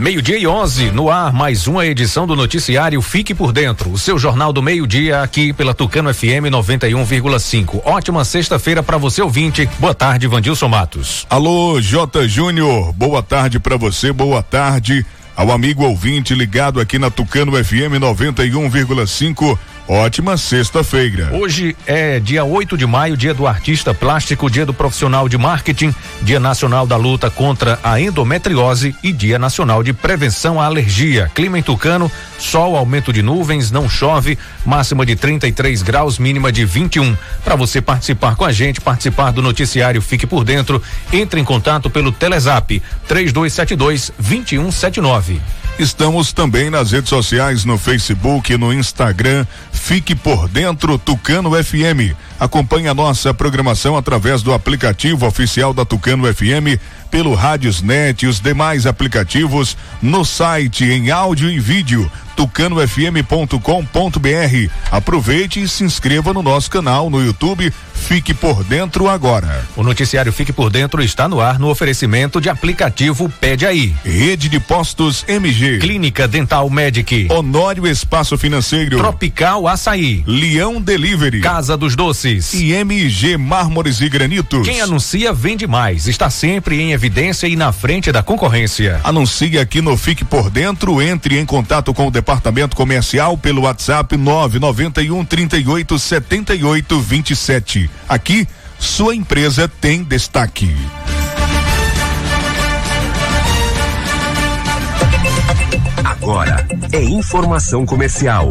Meio-dia e 11, no ar, mais uma edição do noticiário Fique por Dentro, o seu jornal do meio-dia aqui pela Tucano FM 91,5. Ótima sexta-feira para você ouvinte. Boa tarde, Vandilson Matos. Alô, J. Júnior. Boa tarde para você, boa tarde ao amigo ouvinte ligado aqui na Tucano FM 91,5. Ótima sexta-feira. Hoje é dia 8 de maio, dia do artista plástico, dia do profissional de marketing, dia nacional da luta contra a endometriose e dia nacional de prevenção à alergia. Clima em Tucano, sol, aumento de nuvens, não chove, máxima de 33 graus, mínima de 21. Para você participar com a gente, participar do noticiário Fique por Dentro, entre em contato pelo Telezap 3272 2179. Estamos também nas redes sociais, no Facebook e no Instagram. Fique por dentro Tucano FM. Acompanhe a nossa programação através do aplicativo oficial da Tucano FM, pelo Rádiosnet e os demais aplicativos, no site em áudio e vídeo tucanofm.com.br. Aproveite e se inscreva no nosso canal no YouTube. Fique por dentro agora. O noticiário Fique por Dentro está no ar no oferecimento de aplicativo Pede Aí. Rede de Postos MG. Clínica Dental Medic. Honório Espaço Financeiro. Tropical Açaí. Leão Delivery. Casa dos Doces. E MG Mármores e Granitos. Quem anuncia vende mais. Está sempre em evidência e na frente da concorrência. Anuncie aqui no Fique por Dentro. Entre em contato com o departamento comercial pelo WhatsApp 991 38 78 27. Aqui, sua empresa tem destaque. Agora é informação comercial.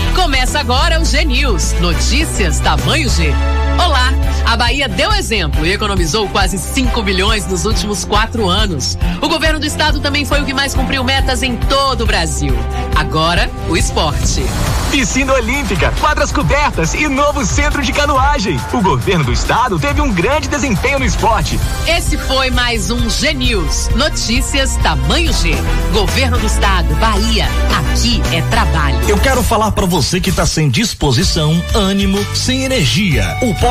Começa agora o G News. Notícias tamanho G. Olá! A Bahia deu exemplo e economizou quase 5 bilhões nos últimos quatro anos. O governo do estado também foi o que mais cumpriu metas em todo o Brasil. Agora, o esporte. Piscina Olímpica, quadras cobertas e novo centro de canoagem. O governo do estado teve um grande desempenho no esporte. Esse foi mais um G News. Notícias tamanho G. Governo do estado, Bahia. Aqui é trabalho. Eu quero falar para você que tá sem disposição, ânimo, sem energia. O pó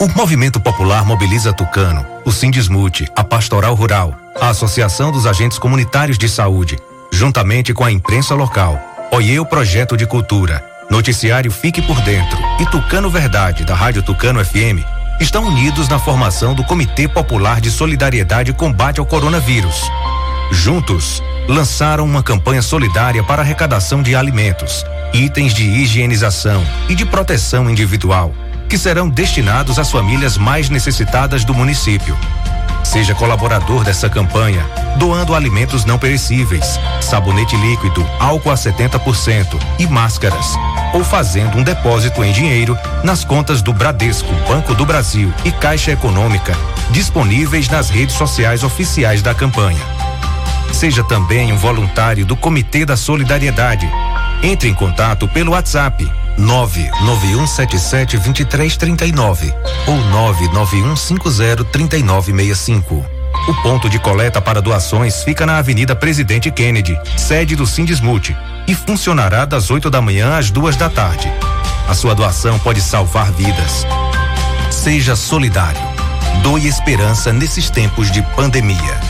O movimento popular mobiliza Tucano, o Sindismute, a Pastoral Rural, a Associação dos Agentes Comunitários de Saúde, juntamente com a imprensa local, Oiê o Projeto de Cultura, Noticiário Fique por Dentro e Tucano Verdade, da Rádio Tucano FM, estão unidos na formação do Comitê Popular de Solidariedade e Combate ao Coronavírus. Juntos, lançaram uma campanha solidária para arrecadação de alimentos, itens de higienização e de proteção individual, que serão destinados às famílias mais necessitadas do município. Seja colaborador dessa campanha, doando alimentos não perecíveis, sabonete líquido, álcool a 70% e máscaras, ou fazendo um depósito em dinheiro nas contas do Bradesco, Banco do Brasil e Caixa Econômica, disponíveis nas redes sociais oficiais da campanha. Seja também um voluntário do Comitê da Solidariedade. Entre em contato pelo WhatsApp 991772339 ou 991503965. O ponto de coleta para doações fica na Avenida Presidente Kennedy, sede do Sindismute, e funcionará das 8 da manhã às duas da tarde. A sua doação pode salvar vidas. Seja solidário. Doe esperança nesses tempos de pandemia.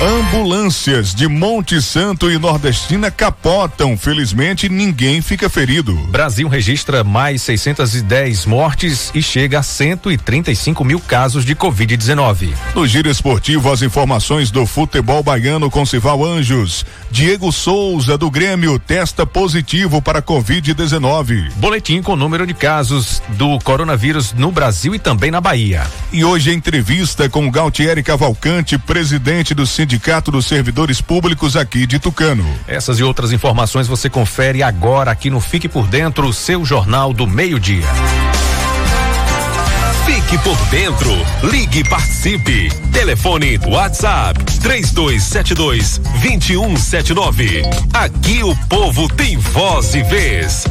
Ambulâncias de Monte Santo e Nordestina capotam. Felizmente, ninguém fica ferido. Brasil registra mais 610 mortes e chega a 135 mil casos de Covid-19. No giro esportivo, as informações do futebol baiano com Cival Anjos. Diego Souza, do Grêmio, testa positivo para Covid-19. Boletim com número de casos do coronavírus no Brasil e também na Bahia. E hoje, entrevista com Galtieri Cavalcante, presidente do Sindicato dos Servidores Públicos aqui de Tucano. Essas e outras informações você confere agora aqui no Fique por Dentro, seu jornal do meio-dia. Fique por dentro. Ligue e participe. Telefone WhatsApp 3272 2179. Aqui o povo tem voz e vez.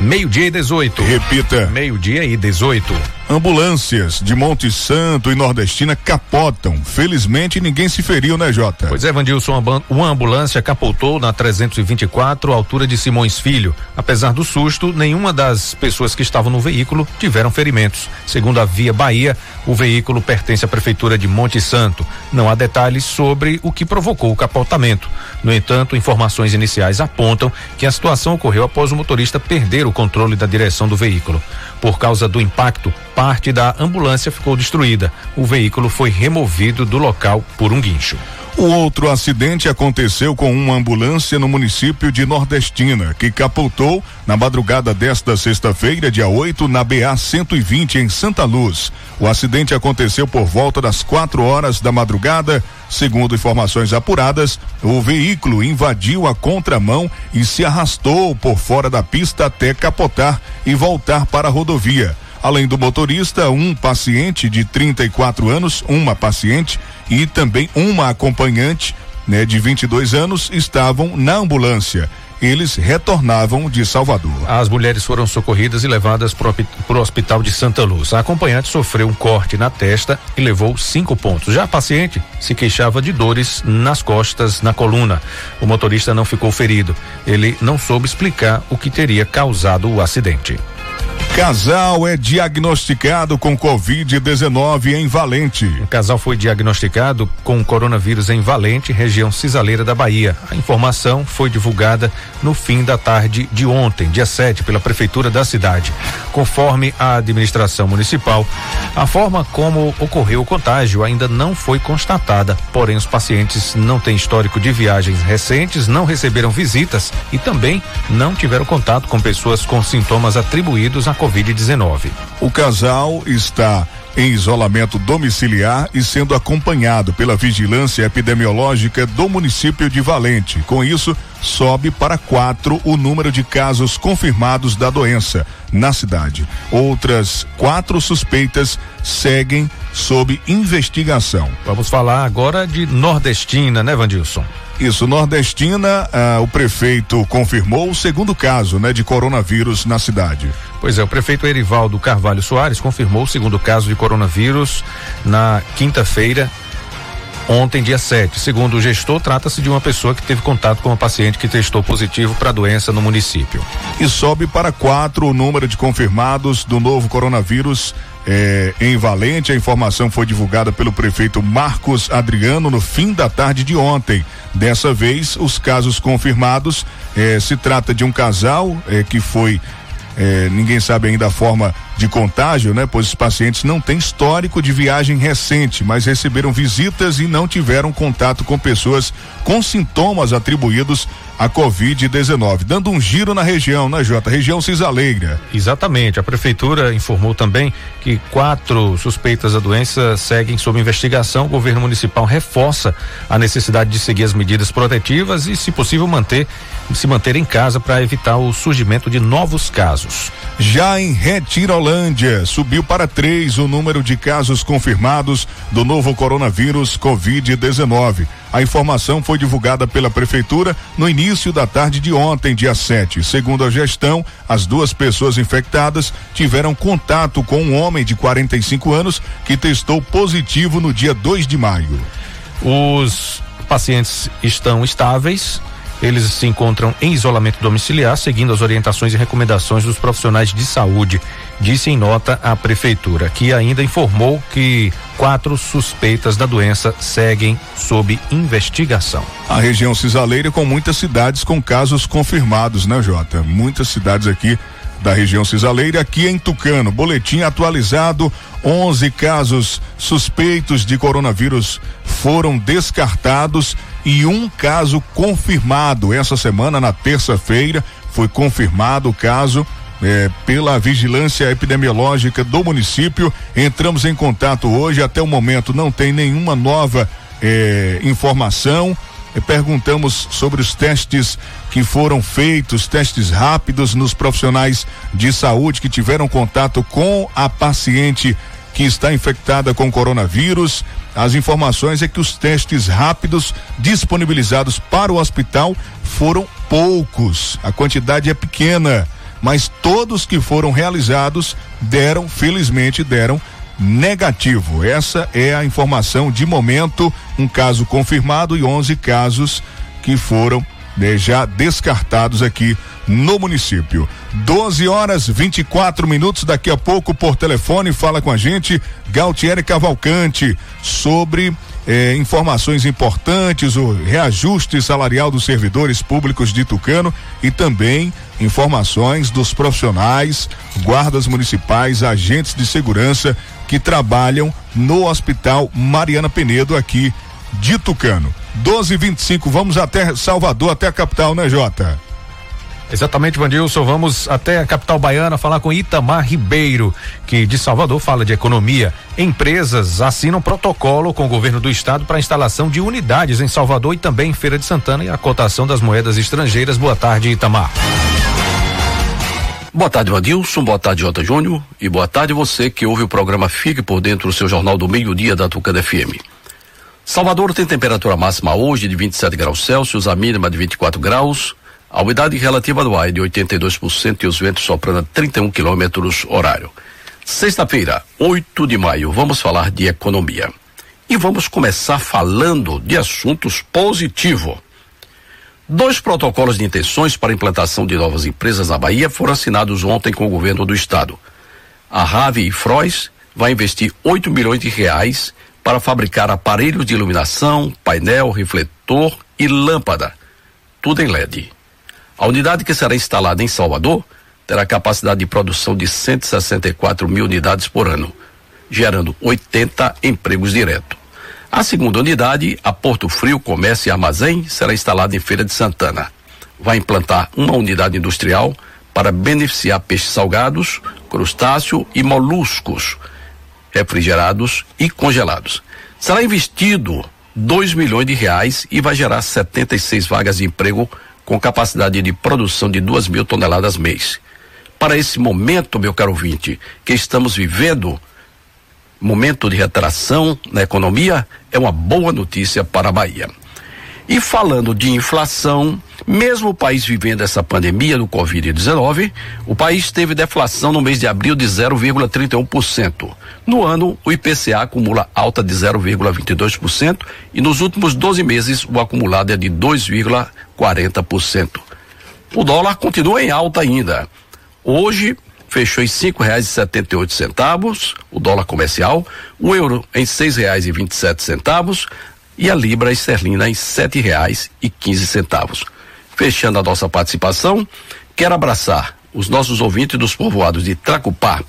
Meio-dia e 18. Repita. Meio-dia e 18. Ambulâncias de Monte Santo e Nordestina capotam. Felizmente ninguém se feriu, né, Jota? Pois é, Vandilson, uma ambulância capotou na 324, altura de Simões Filho. Apesar do susto, nenhuma das pessoas que estavam no veículo tiveram ferimentos. Segundo a Via Bahia, o veículo pertence à Prefeitura de Monte Santo. Não há detalhes sobre o que provocou o capotamento. No entanto, informações iniciais apontam que a situação ocorreu após o motorista perder o controle da direção do veículo. Por causa do impacto, parte da ambulância ficou destruída. O veículo foi removido do local por um guincho. O outro acidente aconteceu com uma ambulância no município de Nordestina, que capotou na madrugada desta sexta-feira, dia 8, na BA 120 em Santa Luz. O acidente aconteceu por volta das quatro horas da madrugada. Segundo informações apuradas, o veículo invadiu a contramão e se arrastou por fora da pista até capotar e voltar para a rodovia. Além do motorista, um paciente de 34 anos, uma paciente e também uma acompanhante, né, de 22 anos, estavam na ambulância. eles retornavam de Salvador. As mulheres foram socorridas e levadas para o hospital de Santa Luz. A acompanhante sofreu um corte na testa e levou cinco pontos. Já a paciente se queixava de dores nas costas, na coluna. O motorista não ficou ferido. Ele não soube explicar o que teria causado o acidente. Casal é diagnosticado com Covid-19 em Valente. O casal foi diagnosticado com coronavírus em Valente, região cisaleira da Bahia. A informação foi divulgada no fim da tarde de ontem, dia 7, pela Prefeitura da cidade. Conforme a administração municipal, a forma como ocorreu o contágio ainda não foi constatada, porém, os pacientes não têm histórico de viagens recentes, não receberam visitas e também não tiveram contato com pessoas com sintomas atribuídos à Covid-19. O casal está em isolamento domiciliar e sendo acompanhado pela vigilância epidemiológica do município de Valente. Com isso, sobe para quatro o número de casos confirmados da doença na cidade. Outras quatro suspeitas seguem sob investigação. Vamos falar agora de Nordestina, né, Vandilson? Isso, Nordestina, ah, o prefeito confirmou o segundo caso, né, de coronavírus na cidade. Pois é, o prefeito Erivaldo Carvalho Soares confirmou o segundo caso de coronavírus na quinta-feira, ontem, dia 7. Segundo o gestor, trata-se de uma pessoa que teve contato com uma paciente que testou positivo para a doença no município. E sobe para quatro o número de confirmados do novo coronavírus é, em Valente. A informação foi divulgada pelo prefeito Marcos Adriano no fim da tarde de ontem. Dessa vez, os casos confirmados é, se trata de um casal é, que foi é, ninguém sabe ainda a forma de contágio, né? Pois os pacientes não têm histórico de viagem recente, mas receberam visitas e não tiveram contato com pessoas com sintomas atribuídos à Covid-19, dando um giro na região, né, Jota? Região Cisaleira. Exatamente. A prefeitura informou também que quatro suspeitas da doença seguem sob investigação. O governo municipal reforça a necessidade de seguir as medidas protetivas e, se possível, manter se manter em casa para evitar o surgimento de novos casos. Já em Retirolândia, subiu para três o número de casos confirmados do novo coronavírus Covid-19. A informação foi divulgada pela Prefeitura no início da tarde de ontem, dia 7. Segundo a gestão, as duas pessoas infectadas tiveram contato com um homem de 45 anos que testou positivo no dia 2 de maio. Os pacientes estão estáveis eles se encontram em isolamento domiciliar, seguindo as orientações e recomendações dos profissionais de saúde, disse em nota a prefeitura, que ainda informou que quatro suspeitas da doença seguem sob investigação. A região cisaleira com muitas cidades com casos confirmados, né, Jota? Muitas cidades aqui da região cisaleira, aqui em Tucano. Boletim atualizado: 11 casos suspeitos de coronavírus foram descartados e um caso confirmado. Essa semana, na terça-feira, foi confirmado o caso é, pela vigilância epidemiológica do município. Entramos em contato hoje, até o momento não tem nenhuma nova é, informação. Perguntamos sobre os testes que foram feitos, testes rápidos nos profissionais de saúde que tiveram contato com a paciente que está infectada com coronavírus. As informações é que os testes rápidos disponibilizados para o hospital foram poucos. A quantidade é pequena, mas todos que foram realizados deram, felizmente deram negativo. Essa é a informação de momento, um caso confirmado e 11 casos que foram né, já descartados aqui no município. 12 horas 24 minutos. Daqui a pouco, por telefone, fala com a gente Galtieri Cavalcante sobre eh, informações importantes, o reajuste salarial dos servidores públicos de Tucano e também informações dos profissionais, guardas municipais, agentes de segurança que trabalham no Hospital Mariana Penedo aqui de Tucano. 12 e 25 vamos até Salvador, até a capital, né, Jota? Exatamente, Vandilson. Vamos até a capital baiana falar com Itamar Ribeiro, que de Salvador fala de economia. Empresas assinam protocolo com o governo do estado para a instalação de unidades em Salvador e também em Feira de Santana e a cotação das moedas estrangeiras. Boa tarde, Itamar. Boa tarde, Vandilson. Boa tarde, Jota Júnior. E boa tarde você que ouve o programa Fique por Dentro do seu jornal do meio-dia da Tucana FM. Salvador tem temperatura máxima hoje de 27 graus Celsius, a mínima de 24 graus A umidade relativa do ar é de 82% e os ventos soprando a 31 quilômetros horário. Sexta-feira, 8 de maio, vamos falar de economia. E vamos começar falando de assuntos positivos. Dois protocolos de intenções para implantação de novas empresas na Bahia foram assinados ontem com o governo do estado. A Rave e Frois vai investir 8 milhões de reais para fabricar aparelhos de iluminação, painel, refletor e lâmpada, tudo em LED. A unidade que será instalada em Salvador terá capacidade de produção de 164 mil unidades por ano, gerando 80 empregos diretos. A segunda unidade, a Porto Frio Comércio e Armazém, será instalada em Feira de Santana. Vai implantar uma unidade industrial para beneficiar peixes salgados, crustáceo e moluscos, refrigerados e congelados. Será investido 2 milhões de reais e vai gerar 76 vagas de emprego com capacidade de produção de 2 mil toneladas mês. Para esse momento, meu caro ouvinte, que estamos vivendo, momento de retração na economia, é uma boa notícia para a Bahia. E falando de inflação, mesmo o país vivendo essa pandemia do Covid-19, o país teve deflação no mês de abril de 0,31%. No ano, o IPCA acumula alta de 0,22% e nos últimos 12 meses o acumulado é de 2,40%. O dólar continua em alta ainda. Hoje fechou em cinco reais e setenta e oito centavos, o dólar comercial, o euro em seis reais e vinte e sete centavos, e a libra esterlina em sete reais e quinze centavos. Fechando a nossa participação, quero abraçar os nossos ouvintes dos povoados de Tracupá,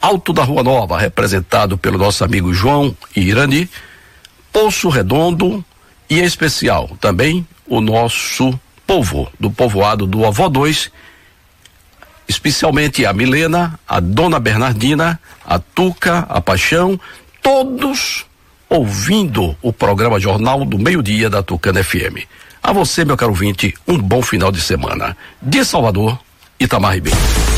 Alto da Rua Nova, representado pelo nosso amigo João Irani, Poço Redondo e em especial também o nosso povo do povoado do Avó 2, especialmente a Milena, a Dona Bernardina, a Tuca, a Paixão, todos ouvindo o programa Jornal do Meio-Dia da Tucana FM. A você, meu caro ouvinte, um bom final de semana. De Salvador, Itamar Ribeiro.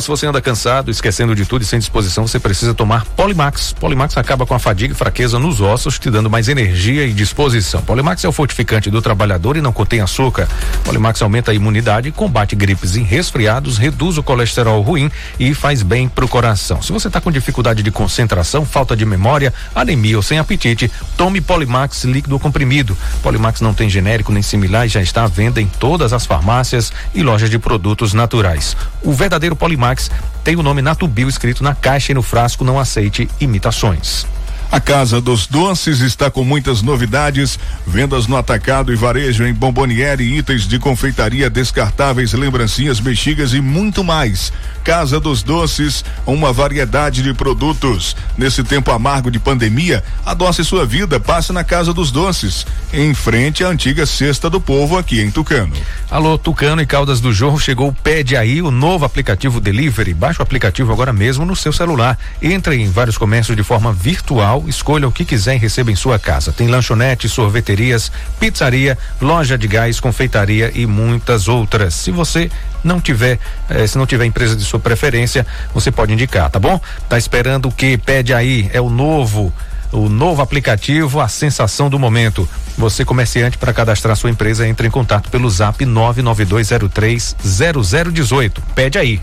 Se você anda cansado, esquecendo de tudo e sem disposição, você precisa tomar Polimax. Polimax acaba com a fadiga e fraqueza nos ossos, te dando mais energia e disposição. Polimax é o fortificante do trabalhador e não contém açúcar. Polimax aumenta a imunidade, combate gripes e resfriados, reduz o colesterol ruim e faz bem pro coração. Se você está com dificuldade de concentração, falta de memória, anemia ou sem apetite, tome Polimax líquido comprimido. Polimax não tem genérico nem similar e já está à venda em todas as farmácias e lojas de produtos naturais. O verdadeiro Polimax Max tem o nome Natubio escrito na caixa e no frasco. Não aceite imitações. A Casa dos Doces está com muitas novidades, vendas no atacado e varejo em bomboniere, itens de confeitaria descartáveis, lembrancinhas, bexigas e muito mais. Casa dos Doces, uma variedade de produtos. Nesse tempo amargo de pandemia, adoce sua vida, passe na Casa dos Doces, em frente à antiga Cesta do Povo aqui em Tucano. Alô, Tucano e Caldas do Jorro, chegou o Pede Aí, o novo aplicativo Delivery. Baixe o aplicativo agora mesmo no seu celular. Entre em vários comércios de forma virtual escolha o que quiser e receba em sua casa. Tem lanchonete, sorveterias, pizzaria, loja de gás, confeitaria e muitas outras. Se você não tiver, eh, se não tiver empresa de sua preferência, você pode indicar, tá bom? Tá esperando o que? Pede aí, é o novo o novo aplicativo, a sensação do momento. Você comerciante para cadastrar sua empresa, entre em contato pelo Zap 992030018. Pede aí.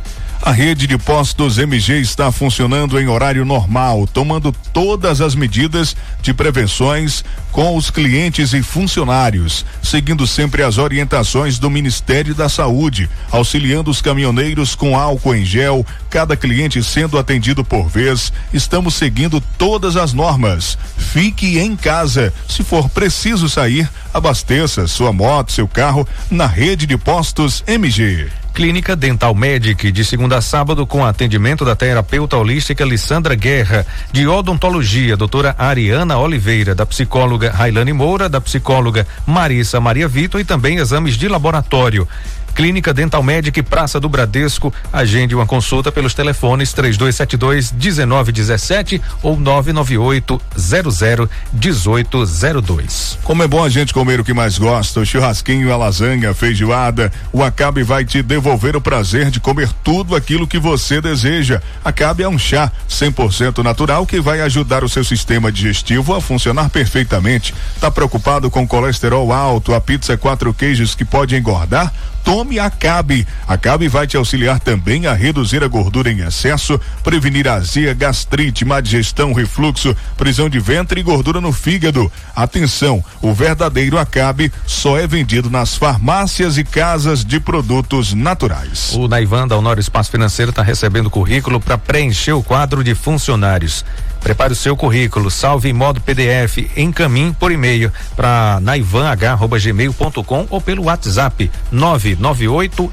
A rede de postos MG está funcionando em horário normal, tomando todas as medidas de prevenções com os clientes e funcionários, seguindo sempre as orientações do Ministério da Saúde, auxiliando os caminhoneiros com álcool em gel, cada cliente sendo atendido por vez. Estamos seguindo todas as normas. Fique em casa. Se for preciso sair, abasteça sua moto, seu carro na rede de postos MG. Clínica Dental Medic, de segunda a sábado, com atendimento da terapeuta holística Lissandra Guerra, de odontologia, doutora Ariana Oliveira, da psicóloga Railane Moura, da psicóloga Marissa Maria Vitor e também exames de laboratório. Clínica Dental Médica e Praça do Bradesco. Agende uma consulta pelos telefones 3272 1917 ou 998 00 1802. Como é bom a gente comer o que mais gosta, o churrasquinho, a lasanha, a feijoada, o Acabe vai te devolver o prazer de comer tudo aquilo que você deseja. Acabe é um chá 100% natural que vai ajudar o seu sistema digestivo a funcionar perfeitamente. Tá preocupado com colesterol alto, a pizza quatro queijos que pode engordar? Tome Acabe. Acabe vai te auxiliar também a reduzir a gordura em excesso, prevenir azia, gastrite, má digestão, refluxo, prisão de ventre e gordura no fígado. Atenção, o verdadeiro Acabe só é vendido nas farmácias e casas de produtos naturais. O Naivan da Honor Espaço Financeiro está recebendo currículo para preencher o quadro de funcionários. Prepare o seu currículo, salve em modo PDF, encaminhe por e-mail para naivanh@gmail.com ou pelo WhatsApp 998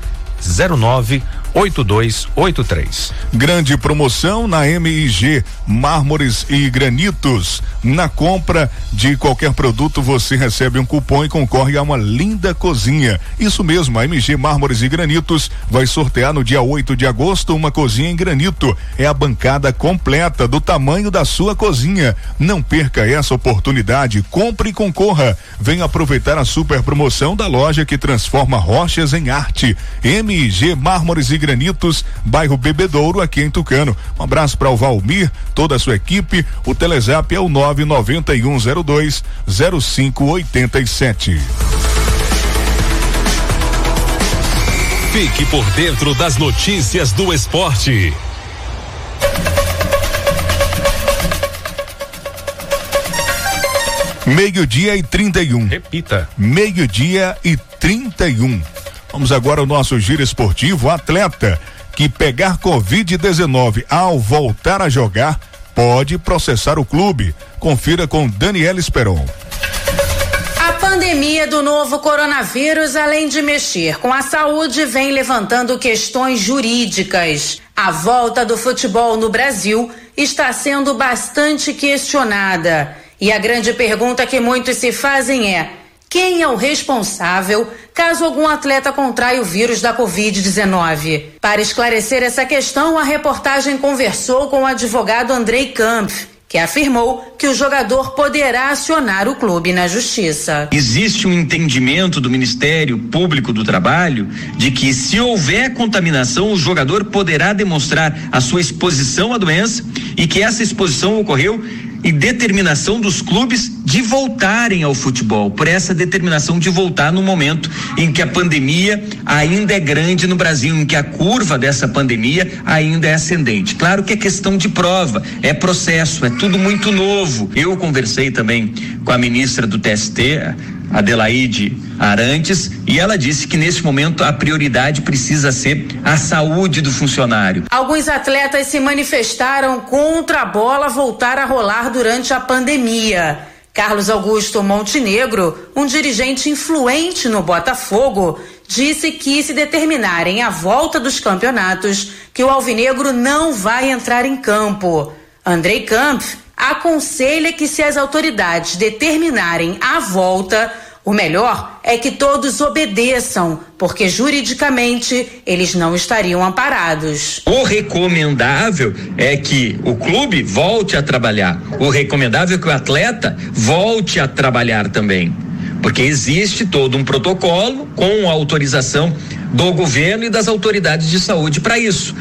09 8283. Grande promoção na MIG Mármores e Granitos. Na compra de qualquer produto você recebe um cupom e concorre a uma linda cozinha. Isso mesmo, a MG Mármores e Granitos vai sortear no dia 8 de agosto uma cozinha em granito. É a bancada completa do tamanho da sua cozinha. Não perca essa oportunidade. Compre e concorra. Venha aproveitar a super promoção da loja que transforma rochas em arte. MG Mármores e Granitos, bairro Bebedouro, aqui em Tucano. Um abraço para o Valmir, toda a sua equipe. O Telezap é o 99102 0587. Fique por dentro das notícias do esporte. Meio-dia e 31. Repita. Meio-dia e 31. Vamos agora ao nosso giro esportivo. Atleta que pegar Covid-19 ao voltar a jogar pode processar o clube. Confira com Daniel Esperon. A pandemia do novo coronavírus, além de mexer com a saúde, vem levantando questões jurídicas. A volta do futebol no Brasil está sendo bastante questionada. E a grande pergunta que muitos se fazem é: quem é o responsável caso algum atleta contraia o vírus da Covid-19. Para esclarecer essa questão, a reportagem conversou com o advogado Andrei Kampf, que afirmou que o jogador poderá acionar o clube na justiça. Existe um entendimento do Ministério Público do Trabalho de que, se houver contaminação, o jogador poderá demonstrar a sua exposição à doença e que essa exposição ocorreu e determinação dos clubes de voltarem ao futebol, por essa determinação de voltar no momento em que a pandemia ainda é grande no Brasil, em que a curva dessa pandemia ainda é ascendente. Claro que é questão de prova, é processo, é tudo muito novo. Eu conversei também com a ministra do TST, Adelaide Arantes, e ela disse que nesse momento a prioridade precisa ser a saúde do funcionário. Alguns atletas se manifestaram contra a bola voltar a rolar durante a pandemia. Carlos Augusto Montenegro, um dirigente influente no Botafogo, disse que se determinarem a volta dos campeonatos, que o Alvinegro não vai entrar em campo. Andrei Kampf aconselha que se as autoridades determinarem a volta, o melhor é que todos obedeçam, porque juridicamente eles não estariam amparados. O recomendável é que o clube volte a trabalhar. O recomendável é que o atleta volte a trabalhar também. Porque existe todo um protocolo com autorização do governo e das autoridades de saúde para isso.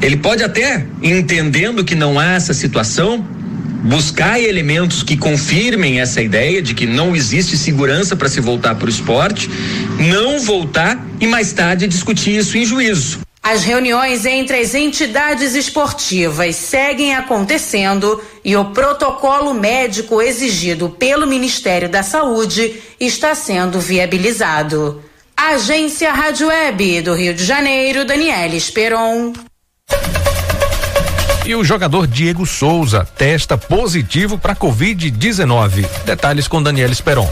Ele pode até, entendendo que não há essa situação, buscar elementos que confirmem essa ideia de que não existe segurança para se voltar para o esporte, não voltar e mais tarde discutir isso em juízo. As reuniões entre as entidades esportivas seguem acontecendo e o protocolo médico exigido pelo Ministério da Saúde está sendo viabilizado. Agência Rádio Web do Rio de Janeiro, Daniela Esperon. E o jogador Diego Souza testa positivo para Covid-19. Detalhes com Daniel Esperon.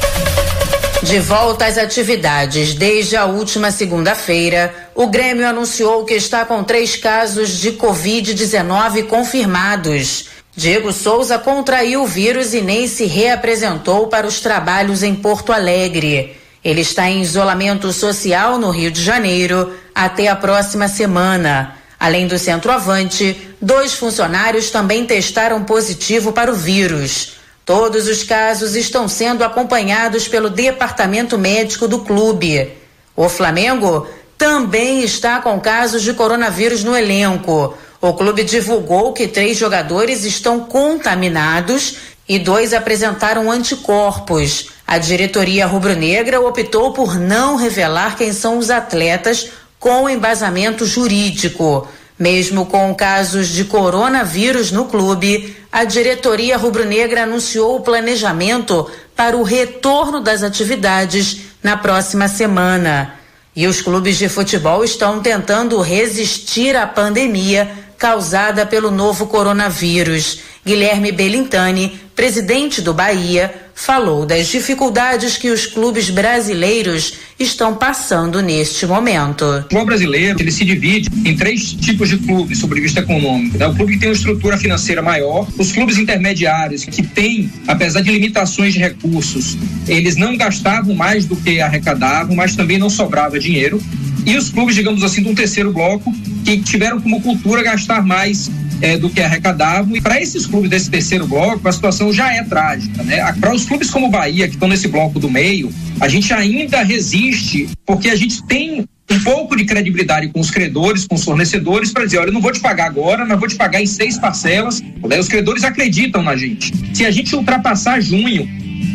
De volta às atividades desde a última segunda-feira, o Grêmio anunciou que está com três casos de Covid-19 confirmados. Diego Souza contraiu o vírus e nem se reapresentou para os trabalhos em Porto Alegre. Ele está em isolamento social no Rio de Janeiro até a próxima semana. Além do centroavante, dois funcionários também testaram positivo para o vírus. Todos os casos estão sendo acompanhados pelo departamento médico do clube. O Flamengo também está com casos de coronavírus no elenco. O clube divulgou que três jogadores estão contaminados e dois apresentaram anticorpos. A diretoria rubro-negra optou por não revelar quem são os atletas com embasamento jurídico. Mesmo com casos de coronavírus no clube, a diretoria rubro-negra anunciou o planejamento para o retorno das atividades na próxima semana. E os clubes de futebol estão tentando resistir à pandemia causada pelo novo coronavírus. Guilherme Belintani, presidente do Bahia, falou das dificuldades que os clubes brasileiros estão passando neste momento. O futebol brasileiro ele se divide em três tipos de clubes sob vista econômico. Né? O clube que tem uma estrutura financeira maior, os clubes intermediários que têm, apesar de limitações de recursos, eles não gastavam mais do que arrecadavam, mas também não sobrava dinheiro. E os clubes, digamos assim, de um terceiro bloco que tiveram como cultura gastar mais é, do que arrecadavam. E para esses clubes desse terceiro bloco, a situação já é trágica. Né? Para os clubes como o Bahia, que estão nesse bloco do meio, a gente ainda resiste, porque a gente tem um pouco de credibilidade com os credores, com os fornecedores, para dizer: olha, eu não vou te pagar agora, mas vou te pagar em seis parcelas. Né? Os credores acreditam na gente. Se a gente ultrapassar junho,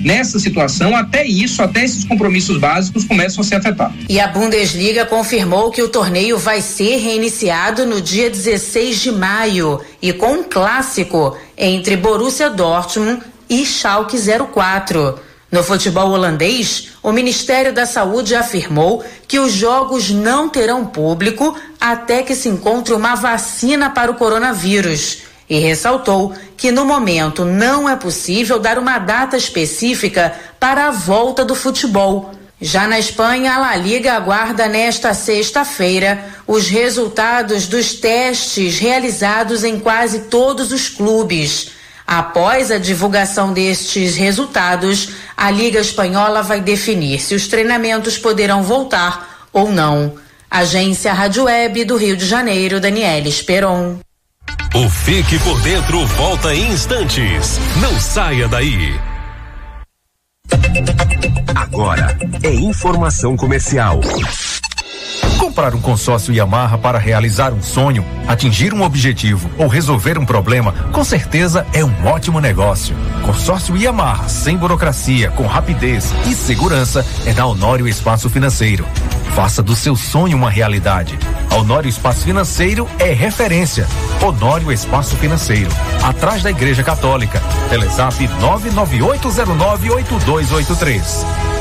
nessa situação, até isso, até esses compromissos básicos começam a ser afetados. E a Bundesliga confirmou que o torneio vai ser reiniciado no dia 16 de maio e com um clássico entre Borussia Dortmund e Schalke 04. No futebol holandês, o Ministério da Saúde afirmou que os jogos não terão público até que se encontre uma vacina para o coronavírus e ressaltou que no momento não é possível dar uma data específica para a volta do futebol. Já na Espanha, a La Liga aguarda nesta sexta-feira os resultados dos testes realizados em quase todos os clubes. Após a divulgação destes resultados, a Liga Espanhola vai definir se os treinamentos poderão voltar ou não. Agência Rádio Web do Rio de Janeiro, Daniela Esperon. O Fique por Dentro volta em instantes. Não saia daí. Agora é informação comercial. Comprar um consórcio Yamaha para realizar um sonho, atingir um objetivo ou resolver um problema, com certeza é um ótimo negócio. Consórcio Yamaha, sem burocracia, com rapidez e segurança, é da Honório Espaço Financeiro. Faça do seu sonho uma realidade. Honório Espaço Financeiro é referência. Honório Espaço Financeiro, atrás da Igreja Católica. Telezap 998098283.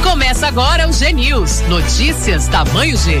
Começa agora o G News. Notícias tamanho G.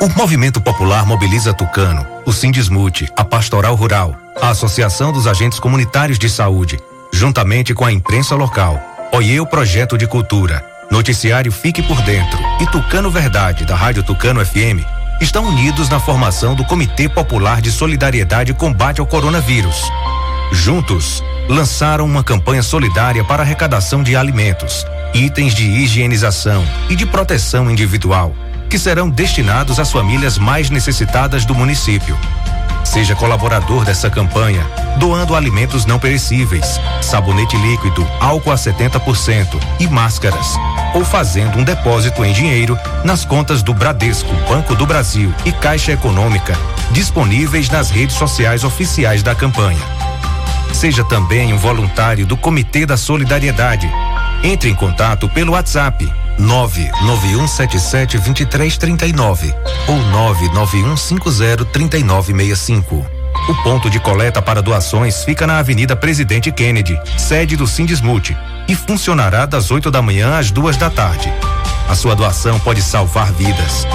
O Movimento Popular mobiliza Tucano, o Sindismute, a Pastoral Rural, a Associação dos Agentes Comunitários de Saúde, juntamente com a imprensa local, Oiê o Projeto de Cultura, Noticiário Fique por Dentro e Tucano Verdade, da Rádio Tucano FM, estão unidos na formação do Comitê Popular de Solidariedade e Combate ao Coronavírus. Juntos, lançaram uma campanha solidária para arrecadação de alimentos, itens de higienização e de proteção individual, que serão destinados às famílias mais necessitadas do município. Seja colaborador dessa campanha, doando alimentos não perecíveis, sabonete líquido, álcool a 70% e máscaras, ou fazendo um depósito em dinheiro nas contas do Bradesco, Banco do Brasil e Caixa Econômica, disponíveis nas redes sociais oficiais da campanha. Seja também um voluntário do Comitê da Solidariedade. Entre em contato pelo WhatsApp 991772339 ou 991503965. O ponto de coleta para doações fica na Avenida Presidente Kennedy, sede do Sindismute, e funcionará das 8 da manhã às duas da tarde. A sua doação pode salvar vidas.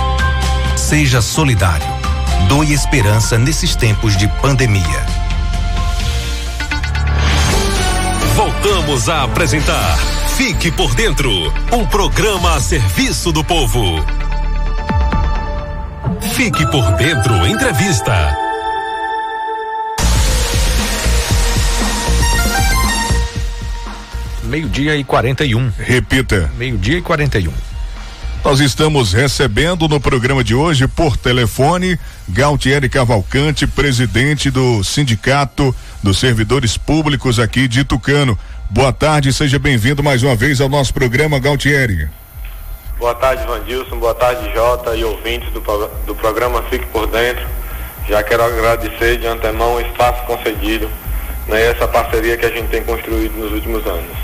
Seja solidário. Doe esperança nesses tempos de pandemia. Voltamos a apresentar Fique por Dentro um programa a serviço do povo. Fique por Dentro Entrevista. Meio-dia e 41. Repita. Meio-dia e 41. Nós estamos recebendo no programa de hoje por telefone Galtieri Cavalcante, presidente do Sindicato dos Servidores Públicos aqui de Tucano. Boa tarde, seja bem-vindo mais uma vez ao nosso programa Galtieri. Boa tarde, Vandilson. Boa tarde, Jota e ouvintes do, do programa Fique por Dentro. Já quero agradecer de antemão o espaço concedido né, essa parceria que a gente tem construído nos últimos anos.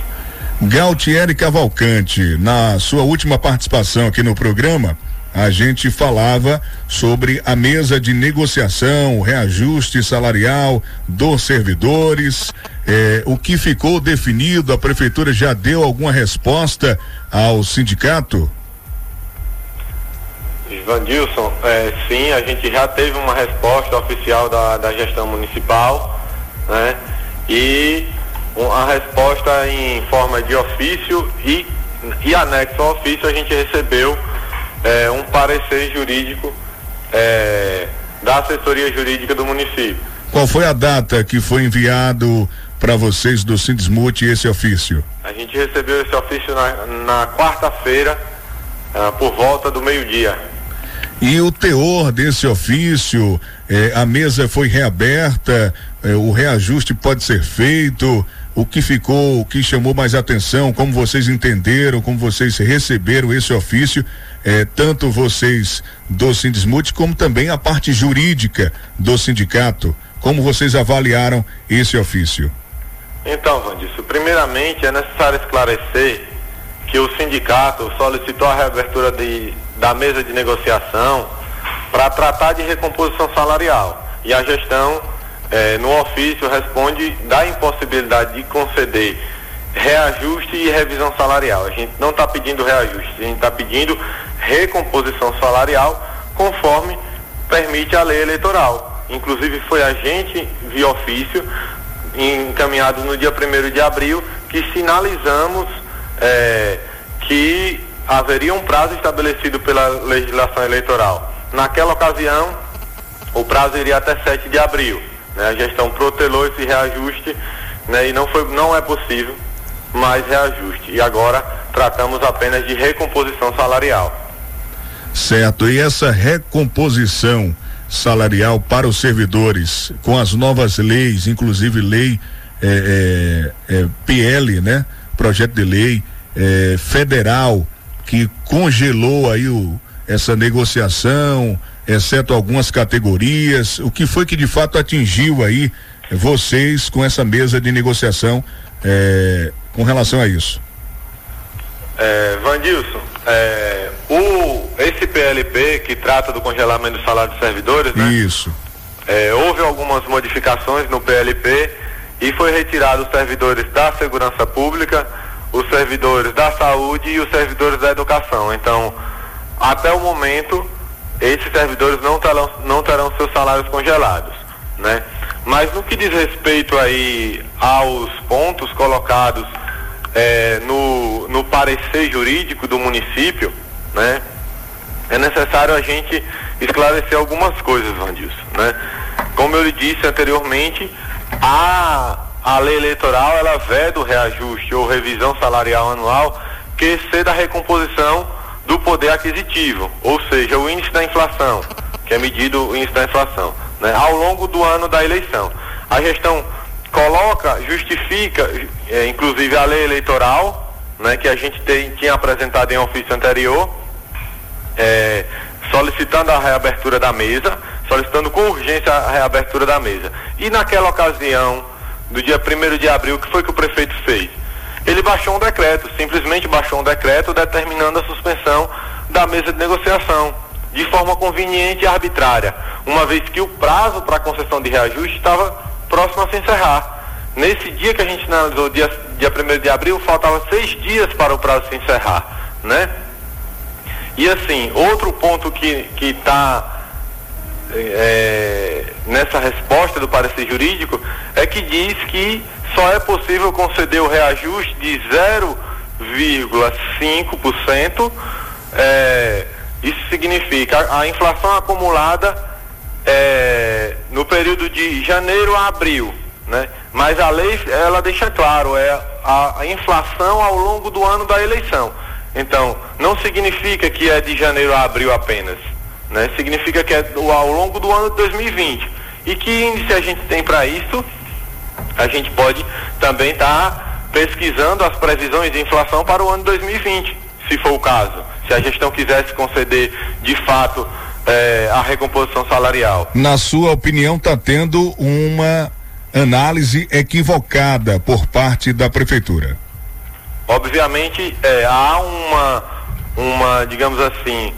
Galtieri Cavalcante, na sua última participação aqui no programa, a gente falava sobre a mesa de negociação, reajuste salarial dos servidores, eh, o que ficou definido, a prefeitura já deu alguma resposta ao sindicato? Vandilson, eh, sim, a gente já teve uma resposta oficial da, da gestão municipal, né? E a resposta em forma de ofício e, e anexo ao ofício a gente recebeu é, um parecer jurídico é, da assessoria jurídica do município. Qual foi a data que foi enviado para vocês do Sindismute esse ofício? A gente recebeu esse ofício na, na quarta-feira, ah, por volta do meio-dia. E o teor desse ofício, eh, a mesa foi reaberta, eh, o reajuste pode ser feito, o que ficou, o que chamou mais atenção, como vocês entenderam, como vocês receberam esse ofício, eh, tanto vocês do Sindismute como também a parte jurídica do sindicato, como vocês avaliaram esse ofício? Então, Vandício, primeiramente é necessário esclarecer que o sindicato solicitou a reabertura de, da mesa de negociação para tratar de recomposição salarial e a gestão eh, no ofício responde da impossibilidade de conceder reajuste e revisão salarial. A gente não está pedindo reajuste, a gente está pedindo recomposição salarial conforme permite a lei eleitoral. Inclusive foi a gente, via ofício, encaminhado no dia 1 de abril, que sinalizamos eh, que haveria um prazo estabelecido pela legislação eleitoral. Naquela ocasião, o prazo iria até 7 de abril. Né? A gestão protelou esse reajuste né? e não, foi, não é possível mais reajuste. E agora tratamos apenas de recomposição salarial. Certo. E essa recomposição salarial para os servidores, com as novas leis, inclusive lei é, é, PL, né? Projeto de lei é, federal que congelou aí o, essa negociação, exceto algumas categorias. O que foi que de fato atingiu aí vocês com essa mesa de negociação é, com relação a isso? É, Vandilson, é, o, esse PLP que trata do congelamento do salário dos servidores, né? Isso. É, houve algumas modificações no PLP e foi retirado os servidores da segurança pública, os servidores da saúde e os servidores da educação. Então, até o momento, esses servidores não terão, não terão seus salários congelados, né? Mas no que diz respeito aí aos pontos colocados é, no, no parecer jurídico do município, né? É necessário a gente esclarecer algumas coisas, Vandilson, né? Como eu lhe disse anteriormente, a, a lei eleitoral ela veda o reajuste ou revisão salarial anual que exceda a recomposição do poder aquisitivo, ou seja, o índice da inflação, que é medido o índice da inflação, né, ao longo do ano da eleição. A gestão coloca, justifica, é, inclusive a lei eleitoral, né, que a gente tem, tinha apresentado em ofício anterior, é, solicitando a reabertura da mesa, solicitando com urgência a reabertura da mesa. E naquela ocasião, do dia 1 de abril, o que foi que o prefeito fez? Ele baixou um decreto, simplesmente baixou um decreto determinando a suspensão da mesa de negociação, de forma conveniente e arbitrária, uma vez que o prazo para concessão de reajuste estava próximo a se encerrar. Nesse dia que a gente analisou, dia, dia 1 de abril, faltava seis dias para o prazo se encerrar, né? E assim, outro ponto que está é, nessa resposta do parecer jurídico é que diz que só é possível conceder o reajuste de 0,5%. É, isso significa a, a inflação acumulada é, no período de janeiro a abril, né? Mas a lei ela deixa claro é a, a inflação ao longo do ano da eleição. Então não significa que é de janeiro a abril apenas né? Significa que é ao longo do ano de 2020. E que índice a gente tem para isso? A gente pode também estar tá pesquisando as previsões de inflação para o ano de 2020, se for o caso. Se a gestão quisesse conceder de fato eh, a recomposição salarial. Na sua opinião, está tendo uma análise equivocada por parte da prefeitura? Obviamente, eh, há uma, uma, digamos assim,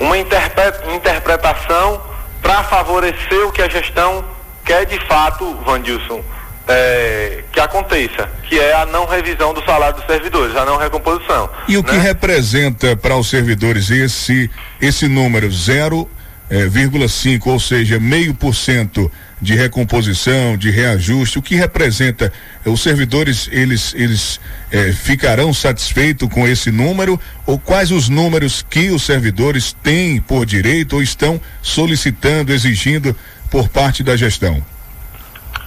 uma interpretação para favorecer o que a gestão quer de fato, Vandilson, é, que aconteça, que é a não revisão do salário dos servidores, a não recomposição. E o né? que representa para os servidores esse esse número 0,5, é, ou seja, meio por cento de recomposição, de reajuste, o que representa? Os servidores, eles, eles eh, ficarão satisfeitos com esse número ou quais os números que os servidores têm por direito ou estão solicitando, exigindo por parte da gestão?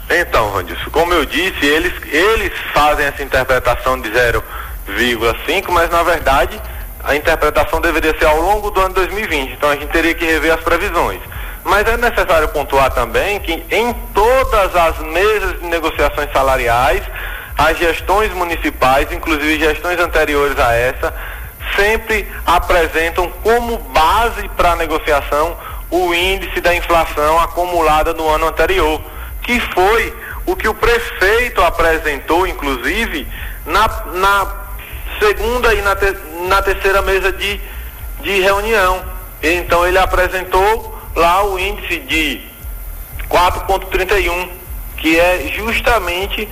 Então, Randilson, como eu disse, eles, eles fazem essa interpretação de 0,5, mas na verdade a interpretação deveria ser ao longo do ano 2020. Então a gente teria que rever as previsões. Mas é necessário pontuar também que em todas as mesas de negociações salariais, as gestões municipais, inclusive gestões anteriores a essa, sempre apresentam como base para a negociação o índice da inflação acumulada no ano anterior, que foi o que o prefeito apresentou, inclusive, na, na segunda e na, te, na terceira mesa de, de reunião. Então ele apresentou lá o índice de 4,31, que é justamente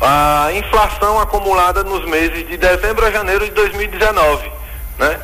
a inflação acumulada nos meses de dezembro a janeiro de 2019, né?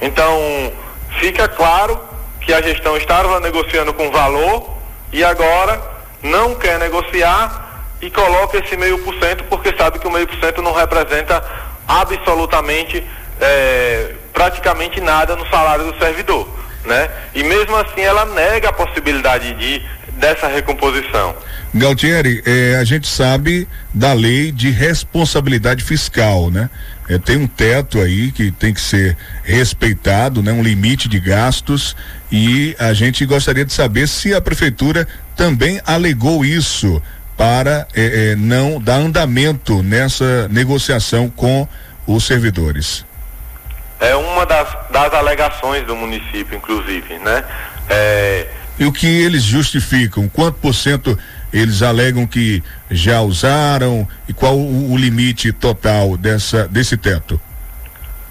Então, fica claro que a gestão estava negociando com valor e agora não quer negociar e coloca esse meio por cento porque sabe que o meio por cento não representa absolutamente é, praticamente nada no salário do servidor né? E mesmo assim ela nega a possibilidade de dessa recomposição. Galtieri, eh, a gente sabe da lei de responsabilidade fiscal, né? Eh, tem um teto aí que tem que ser respeitado, né? Um limite de gastos e a gente gostaria de saber se a prefeitura também alegou isso para eh, eh não dar andamento nessa negociação com os servidores é uma das, das alegações do município, inclusive, né? É... E o que eles justificam? Quanto por cento eles alegam que já usaram e qual o, o limite total dessa, desse teto?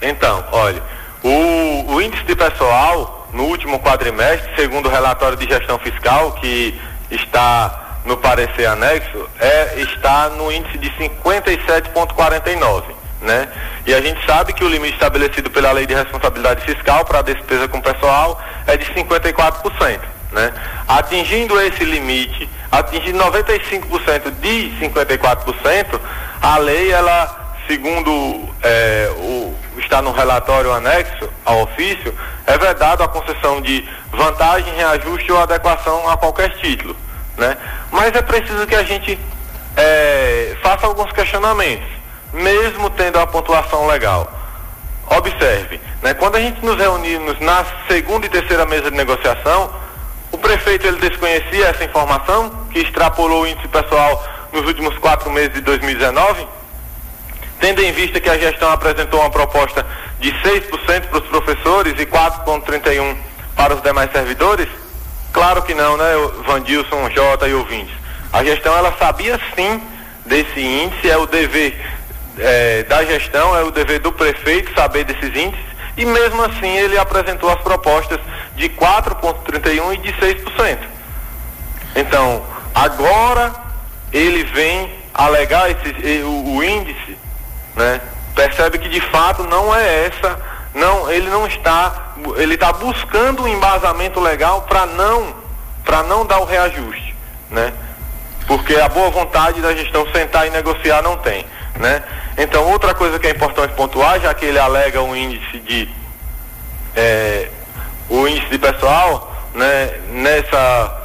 Então, olha, o, o índice de pessoal no último quadrimestre, segundo o relatório de gestão fiscal que está no parecer anexo, é, está no índice de 57,49 né? E a gente sabe que o limite estabelecido pela lei de responsabilidade fiscal para despesa com pessoal é de 54%, né? Atingindo esse limite, atingindo 95% de 54%, a lei ela, segundo é, o está no relatório anexo ao ofício, é vedado a concessão de vantagem, reajuste ou adequação a qualquer título, né? Mas é preciso que a gente é, faça alguns questionamentos, mesmo tendo a pontuação legal. Observe, né, quando a gente nos reunimos na segunda e terceira mesa de negociação, o prefeito ele desconhecia essa informação, que extrapolou o índice pessoal nos últimos quatro meses de 2019, tendo em vista que a gestão apresentou uma proposta de 6% para os professores e 4,31% para os demais servidores? Claro que não, né, Vandilson, Jota e ouvintes. A gestão ela sabia sim desse índice, é o dever é, da gestão, é o dever do prefeito saber desses índices, e mesmo assim ele apresentou as propostas de 4,31% e de 6%. Então, agora ele vem alegar esse, o, o índice, né? percebe que de fato não é essa, não, ele não está, ele está buscando um embasamento legal para não, para não dar o reajuste, né? Porque a boa vontade da gestão sentar e negociar não tem, né? Então outra coisa que é importante pontuar, já que ele alega um índice de é, o índice de pessoal, né? Nessa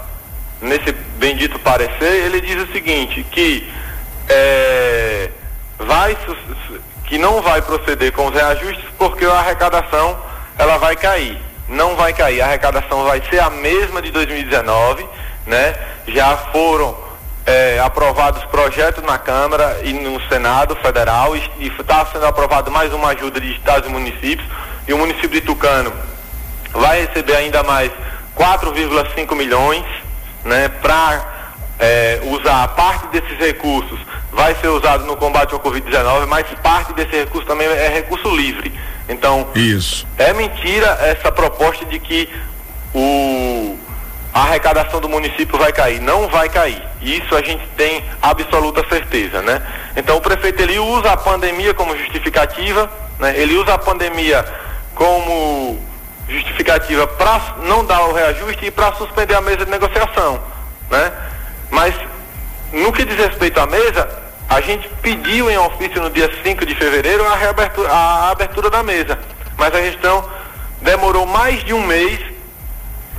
nesse bendito parecer, ele diz o seguinte que é, vai que não vai proceder com os reajustes porque a arrecadação ela vai cair. Não vai cair, a arrecadação vai ser a mesma de 2019, né? Já foram é, aprovados projetos na Câmara e no Senado Federal e está sendo aprovado mais uma ajuda de estados e municípios e o município de Tucano vai receber ainda mais 4,5 milhões, né? Para é, usar parte desses recursos vai ser usado no combate ao Covid-19, mas parte desse recurso também é recurso livre. Então, isso. é mentira essa proposta de que o, a arrecadação do município vai cair. Não vai cair. Isso a gente tem absoluta certeza, né? Então o prefeito ele usa a pandemia como justificativa, né? Ele usa a pandemia como justificativa para não dar o reajuste e para suspender a mesa de negociação, né? Mas, no que diz respeito à mesa, a gente pediu em ofício no dia 5 de fevereiro a, reabertura, a abertura da mesa. Mas a gestão demorou mais de um mês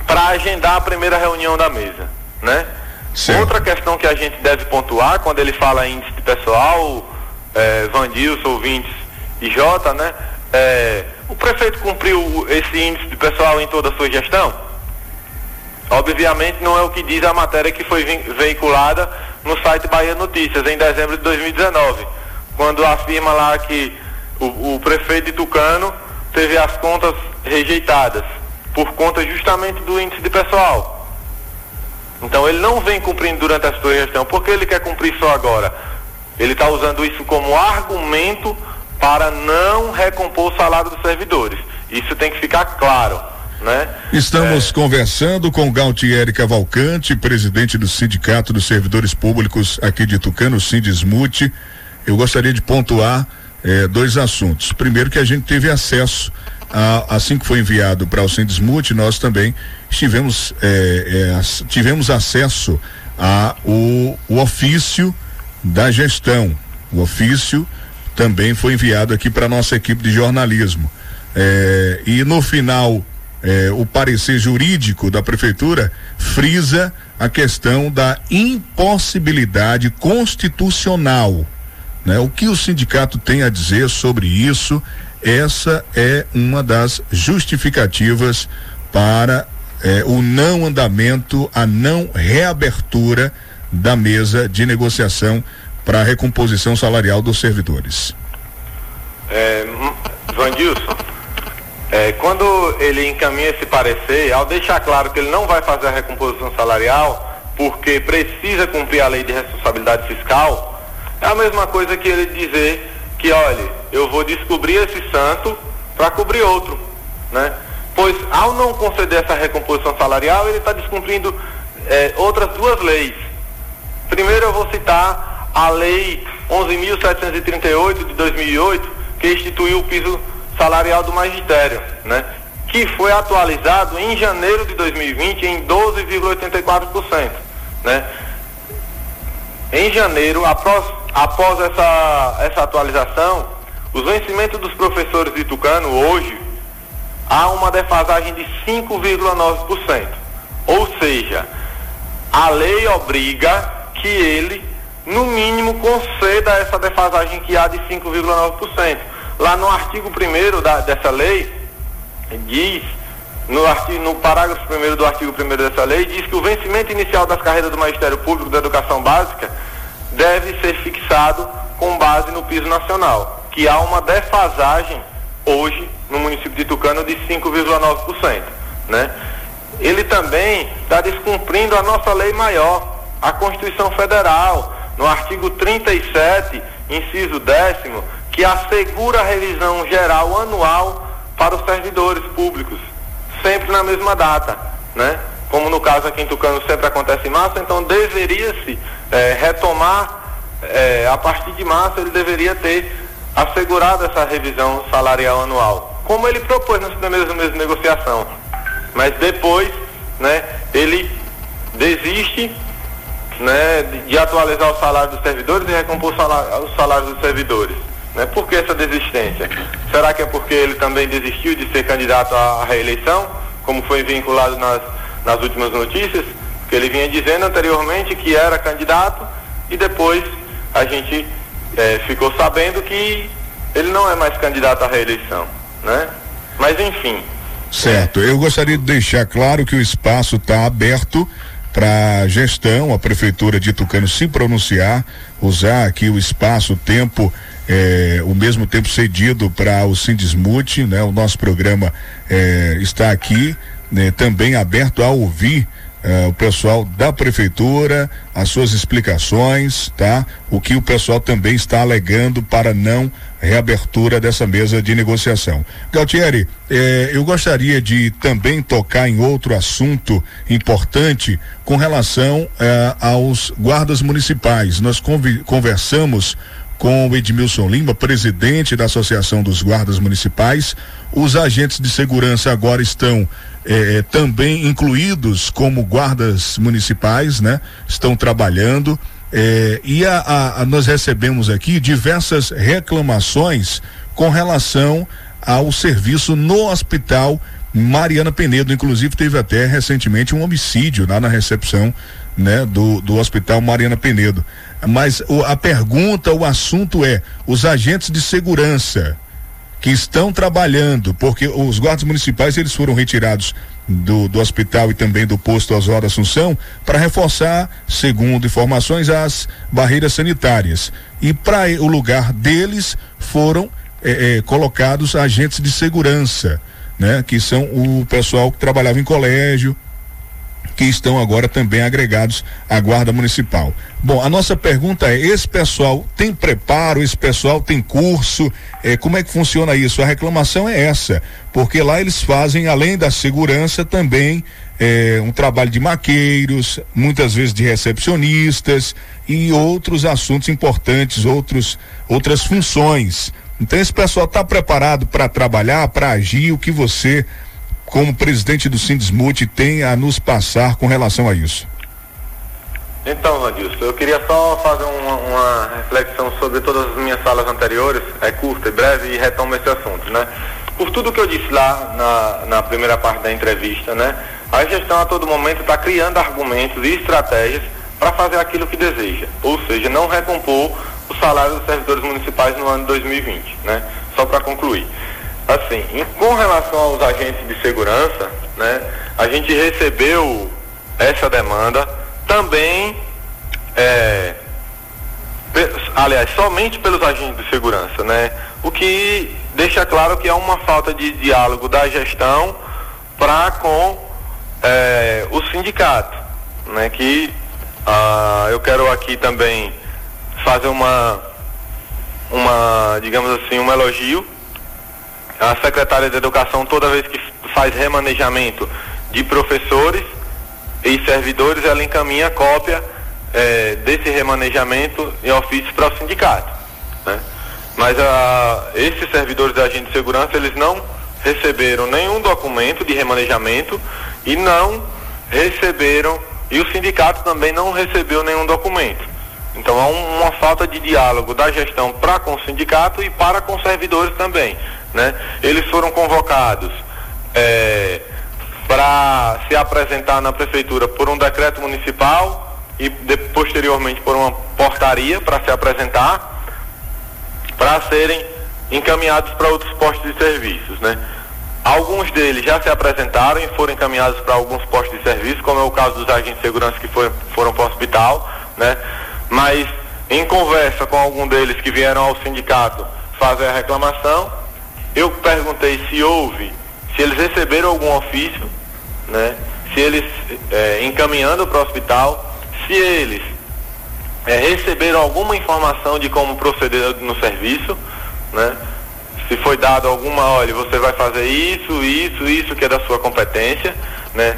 para agendar a primeira reunião da mesa, né? Outra questão que a gente deve pontuar quando ele fala em índice de pessoal, é, Vandilson, ouvintes e Jota, né? É, o prefeito cumpriu esse índice de pessoal em toda a sua gestão? Obviamente não é o que diz a matéria que foi veiculada no site Bahia Notícias em dezembro de 2019, quando afirma lá que o, o prefeito de Tucano teve as contas rejeitadas por conta justamente do índice de pessoal. Então ele não vem cumprindo durante a sua gestão, porque ele quer cumprir só agora. Ele está usando isso como argumento para não recompor o salário dos servidores. Isso tem que ficar claro. Né? Estamos é... conversando com Galtieri Cavalcante, presidente do Sindicato dos Servidores Públicos aqui de Tucano, Sindismute. Eu gostaria de pontuar eh, dois assuntos. Primeiro que a gente teve acesso a, assim que foi enviado para o Sindismute, nós também estivemos eh, eh, tivemos acesso a o, o ofício da gestão. O ofício também foi enviado aqui para nossa equipe de jornalismo. e no final eh, o parecer jurídico da prefeitura frisa a questão da impossibilidade constitucional. Né? O que o sindicato tem a dizer sobre isso? Essa é uma das justificativas para eh, o não andamento, a não reabertura da mesa de negociação para a recomposição salarial dos servidores. É, Vandilson, é, quando ele encaminha esse parecer, ao deixar claro que ele não vai fazer a recomposição salarial, porque precisa cumprir a lei de responsabilidade fiscal, é a mesma coisa que ele dizer que, olha, eu vou descobrir esse santo para cobrir outro, né? Pois ao não conceder essa recomposição salarial, ele está descumprindo é, outras duas leis. Primeiro eu vou citar a lei 11.738 de 2008, que instituiu o piso salarial do magistério, né? Que foi atualizado em janeiro de 2020 em 12,84%, né? Em janeiro, após, após essa, essa atualização, os vencimentos dos professores de Tucano hoje há uma defasagem de 5,9%. Ou seja, a lei obriga que ele no mínimo conceda essa defasagem que há de 5,9%. Lá no artigo 1 dessa lei, diz, no, artigo, no parágrafo 1 do artigo 1 dessa lei, diz que o vencimento inicial das carreiras do Ministério Público da Educação Básica deve ser fixado com base no piso nacional, que há uma defasagem hoje no município de Tucano de 5,9%. Né? Ele também está descumprindo a nossa lei maior, a Constituição Federal, no artigo 37, inciso décimo, que assegura a revisão geral anual para os servidores públicos, sempre na mesma data, né? Como no caso aqui em Tucano sempre acontece em março, então deveria-se eh, retomar eh, a partir de março ele deveria ter assegurado essa revisão salarial anual, como ele propôs meses de negociação. Mas depois, né, ele desiste né, de, de, atualizar o salário dos servidores e recompor os salários dos servidores. Né? Por que essa desistência? Será que é porque ele também desistiu de ser candidato à reeleição, como foi vinculado nas, nas últimas notícias? Que ele vinha dizendo anteriormente que era candidato e depois a gente é, ficou sabendo que ele não é mais candidato à reeleição, né? Mas enfim. Certo. Eu gostaria de deixar claro que o espaço está aberto para a gestão, a prefeitura de Tucano se pronunciar, usar aqui o espaço, o tempo, eh, o mesmo tempo cedido para o Sindismute, né? O nosso programa eh, está aqui, né? também aberto a ouvir eh, o pessoal da prefeitura, as suas explicações, tá? O que o pessoal também está alegando para não reabertura dessa mesa de negociação. Galtieri, eh, eu gostaria de também tocar em outro assunto importante com relação eh, aos guardas municipais. Nós conversamos com o Edmilson Lima, presidente da Associação dos Guardas Municipais. Os agentes de segurança agora estão eh, também incluídos como guardas municipais, né? Estão trabalhando. É, e a, a, a, nós recebemos aqui diversas reclamações com relação ao serviço no hospital Mariana Penedo. Inclusive, teve até recentemente um homicídio lá na recepção né, do, do hospital Mariana Penedo. Mas o, a pergunta, o assunto é: os agentes de segurança que estão trabalhando, porque os guardas municipais eles foram retirados do, do hospital e também do posto Oswaldo Assunção para reforçar, segundo informações, as barreiras sanitárias. E para o lugar deles foram eh, eh, colocados agentes de segurança, né? Que são o pessoal que trabalhava em colégio, que estão agora também agregados à Guarda Municipal. Bom, a nossa pergunta é: esse pessoal tem preparo, esse pessoal tem curso? Eh, como é que funciona isso? A reclamação é essa, porque lá eles fazem, além da segurança, também eh, um trabalho de maqueiros, muitas vezes de recepcionistas e outros assuntos importantes, outros, outras funções. Então esse pessoal está preparado para trabalhar, para agir, o que você como presidente do Sindesmute tem a nos passar com relação a isso? Então, Vandilson, eu queria só fazer uma, uma, reflexão sobre todas as minhas falas anteriores, é curta e breve, e retomo esse assunto, né? Por tudo que eu disse lá na, na primeira parte da entrevista, né? A gestão a todo momento está criando argumentos e estratégias para fazer aquilo que deseja, ou seja, não recompor o salário dos servidores municipais no ano de 2020, né? Só para concluir. Assim, em, com relação aos agentes de segurança, né, a gente recebeu essa demanda também, é, aliás, somente pelos agentes de segurança, né? O que deixa claro que há uma falta de diálogo da gestão para com é, o sindicato, né? Que ah, eu quero aqui também fazer uma, uma, digamos assim, um elogio a secretária de Educação, toda vez que faz remanejamento de professores e servidores, ela encaminha cópia é, desse remanejamento em ofício para o sindicato. Né? Mas a, esses servidores da agente de segurança, eles não receberam nenhum documento de remanejamento e não receberam, e o sindicato também não recebeu nenhum documento. Então há um, uma falta de diálogo da gestão para com o sindicato e para com os servidores também né? Eles foram convocados é, para se apresentar na prefeitura por um decreto municipal e de, posteriormente por uma portaria para se apresentar, para serem encaminhados para outros postos de serviços, né? Alguns deles já se apresentaram e foram encaminhados para alguns postos de serviço, como é o caso dos agentes de segurança que foi, foram para o hospital, né? Mas em conversa com algum deles que vieram ao sindicato fazer a reclamação, eu perguntei se houve, se eles receberam algum ofício, né? Se eles é, encaminhando para o hospital, se eles é, receberam alguma informação de como proceder no serviço, né? Se foi dado alguma, olha, você vai fazer isso, isso, isso que é da sua competência, né?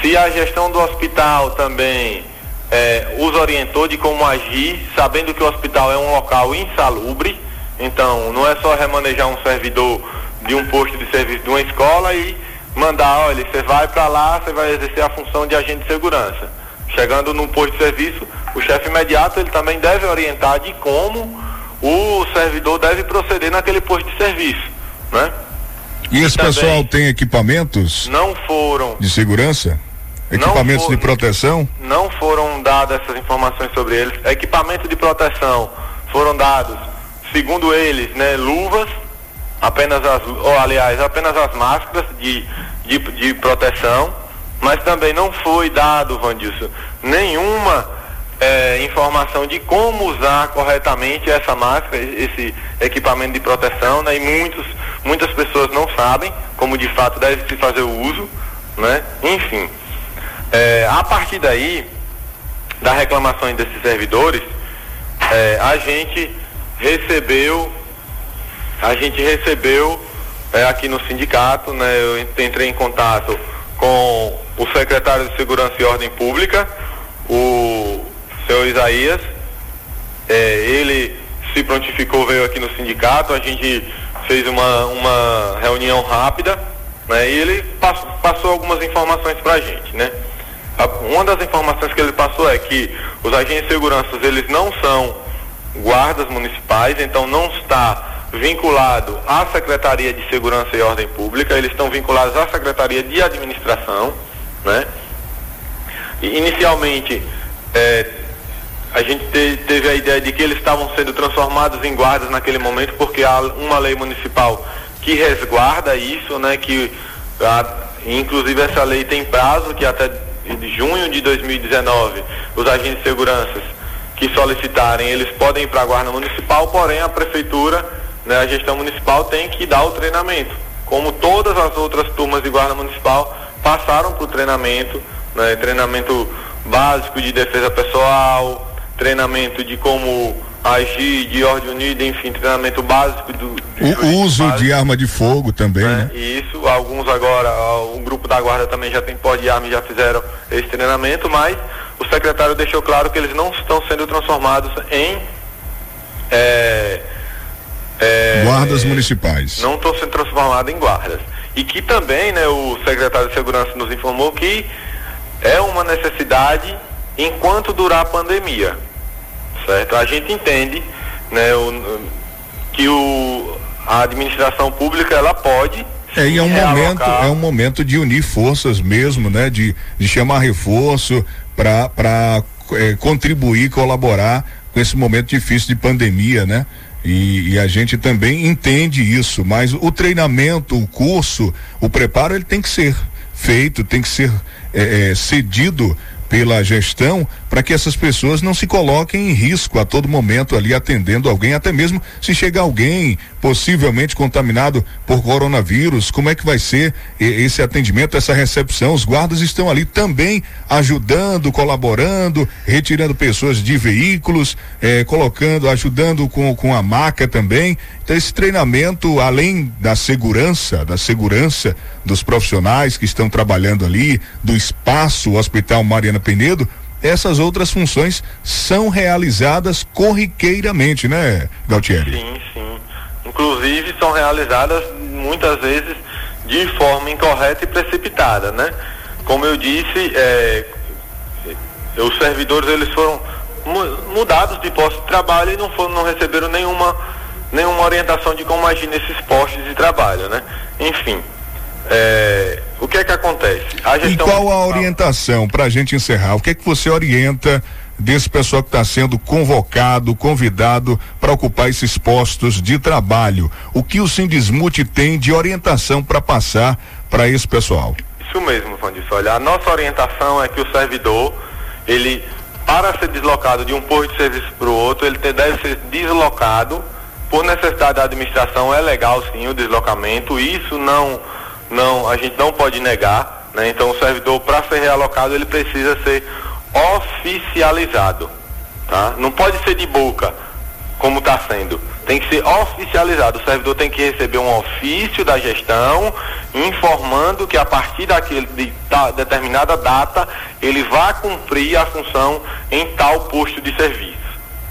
Se a gestão do hospital também é, os orientou de como agir, sabendo que o hospital é um local insalubre, então não é só remanejar um servidor de um posto de serviço de uma escola e mandar, olha, você vai para lá, você vai exercer a função de agente de segurança. Chegando num posto de serviço, o chefe imediato ele também deve orientar de como o servidor deve proceder naquele posto de serviço, né? E esse pessoal tem equipamentos? Não foram. De segurança? Equipamentos for, de proteção? Não foram dadas essas informações sobre eles. Equipamento de proteção foram dados, segundo eles, né, luvas, apenas as, ou aliás, apenas as máscaras de, de, de proteção, mas também não foi dado, Vandilson, nenhuma é, informação de como usar corretamente essa máscara, esse equipamento de proteção, né? E muitos, muitas pessoas não sabem como de fato deve se fazer o uso, né? Enfim, é, a partir daí, das reclamações desses servidores, é, a gente recebeu, a gente recebeu é, aqui no sindicato, né? Eu entrei em contato com o secretário de Segurança e Ordem Pública, o seu Isaías. É, ele se prontificou, veio aqui no sindicato, a gente fez uma, uma reunião rápida, né? E ele passou, passou algumas informações para a gente, né? Uma das informações que ele passou é que os agentes de segurança, eles não são guardas municipais, então não está vinculado à Secretaria de Segurança e Ordem Pública, eles estão vinculados à Secretaria de Administração, né? E, inicialmente, é, a gente te, teve a ideia de que eles estavam sendo transformados em guardas naquele momento, porque há uma lei municipal que resguarda isso, né? Que a, inclusive essa lei tem prazo que até de junho de 2019 os agentes de segurança que solicitarem eles podem ir para a guarda municipal, porém a prefeitura, né, a gestão municipal tem que dar o treinamento, como todas as outras turmas de guarda municipal passaram por treinamento, né, treinamento básico de defesa pessoal, treinamento de como agir de ordem unida, enfim, treinamento básico do. o uso básico, de arma de fogo também, né? né? Isso, alguns agora, o grupo da guarda também já tem pó de arma e já fizeram esse treinamento, mas o secretário deixou claro que eles não estão sendo transformados em é, é, guardas municipais. Não estão sendo transformados em guardas. E que também, né, o secretário de segurança nos informou que é uma necessidade enquanto durar a pandemia certo? A gente entende, né, o, que o, a administração pública ela pode é, e é um momento, é um momento de unir forças mesmo, né? De, de chamar reforço para é, contribuir, colaborar com esse momento difícil de pandemia, né? E, e, a gente também entende isso, mas o treinamento, o curso, o preparo, ele tem que ser feito, tem que ser é, é, cedido pela gestão para que essas pessoas não se coloquem em risco a todo momento ali atendendo alguém, até mesmo se chegar alguém possivelmente contaminado por coronavírus, como é que vai ser esse atendimento, essa recepção? Os guardas estão ali também ajudando, colaborando, retirando pessoas de veículos, eh, colocando, ajudando com, com a maca também. Então esse treinamento, além da segurança, da segurança dos profissionais que estão trabalhando ali, do espaço Hospital Mariana Penedo, essas outras funções são realizadas corriqueiramente, né, Galtieri? Sim, sim. Inclusive são realizadas muitas vezes de forma incorreta e precipitada, né? Como eu disse, é, os servidores eles foram mudados de posto de trabalho e não foram, não receberam nenhuma nenhuma orientação de como agir nesses postos de trabalho, né? Enfim, é, o que é que acontece? e qual a orientação para a gente encerrar? O que é que você orienta desse pessoal que está sendo convocado, convidado para ocupar esses postos de trabalho. O que o Sindismute tem de orientação para passar para esse pessoal? Isso mesmo, Vandilson. Olha, a nossa orientação é que o servidor, ele, para ser deslocado de um posto de serviço para o outro, ele deve ser deslocado por necessidade da administração. É legal sim o deslocamento. Isso não, não, a gente não pode negar. Né? Então o servidor, para ser realocado, ele precisa ser oficializado. Tá? Não pode ser de boca, como está sendo tem que ser oficializado. O servidor tem que receber um ofício da gestão informando que a partir daquele de determinada data ele vai cumprir a função em tal posto de serviço.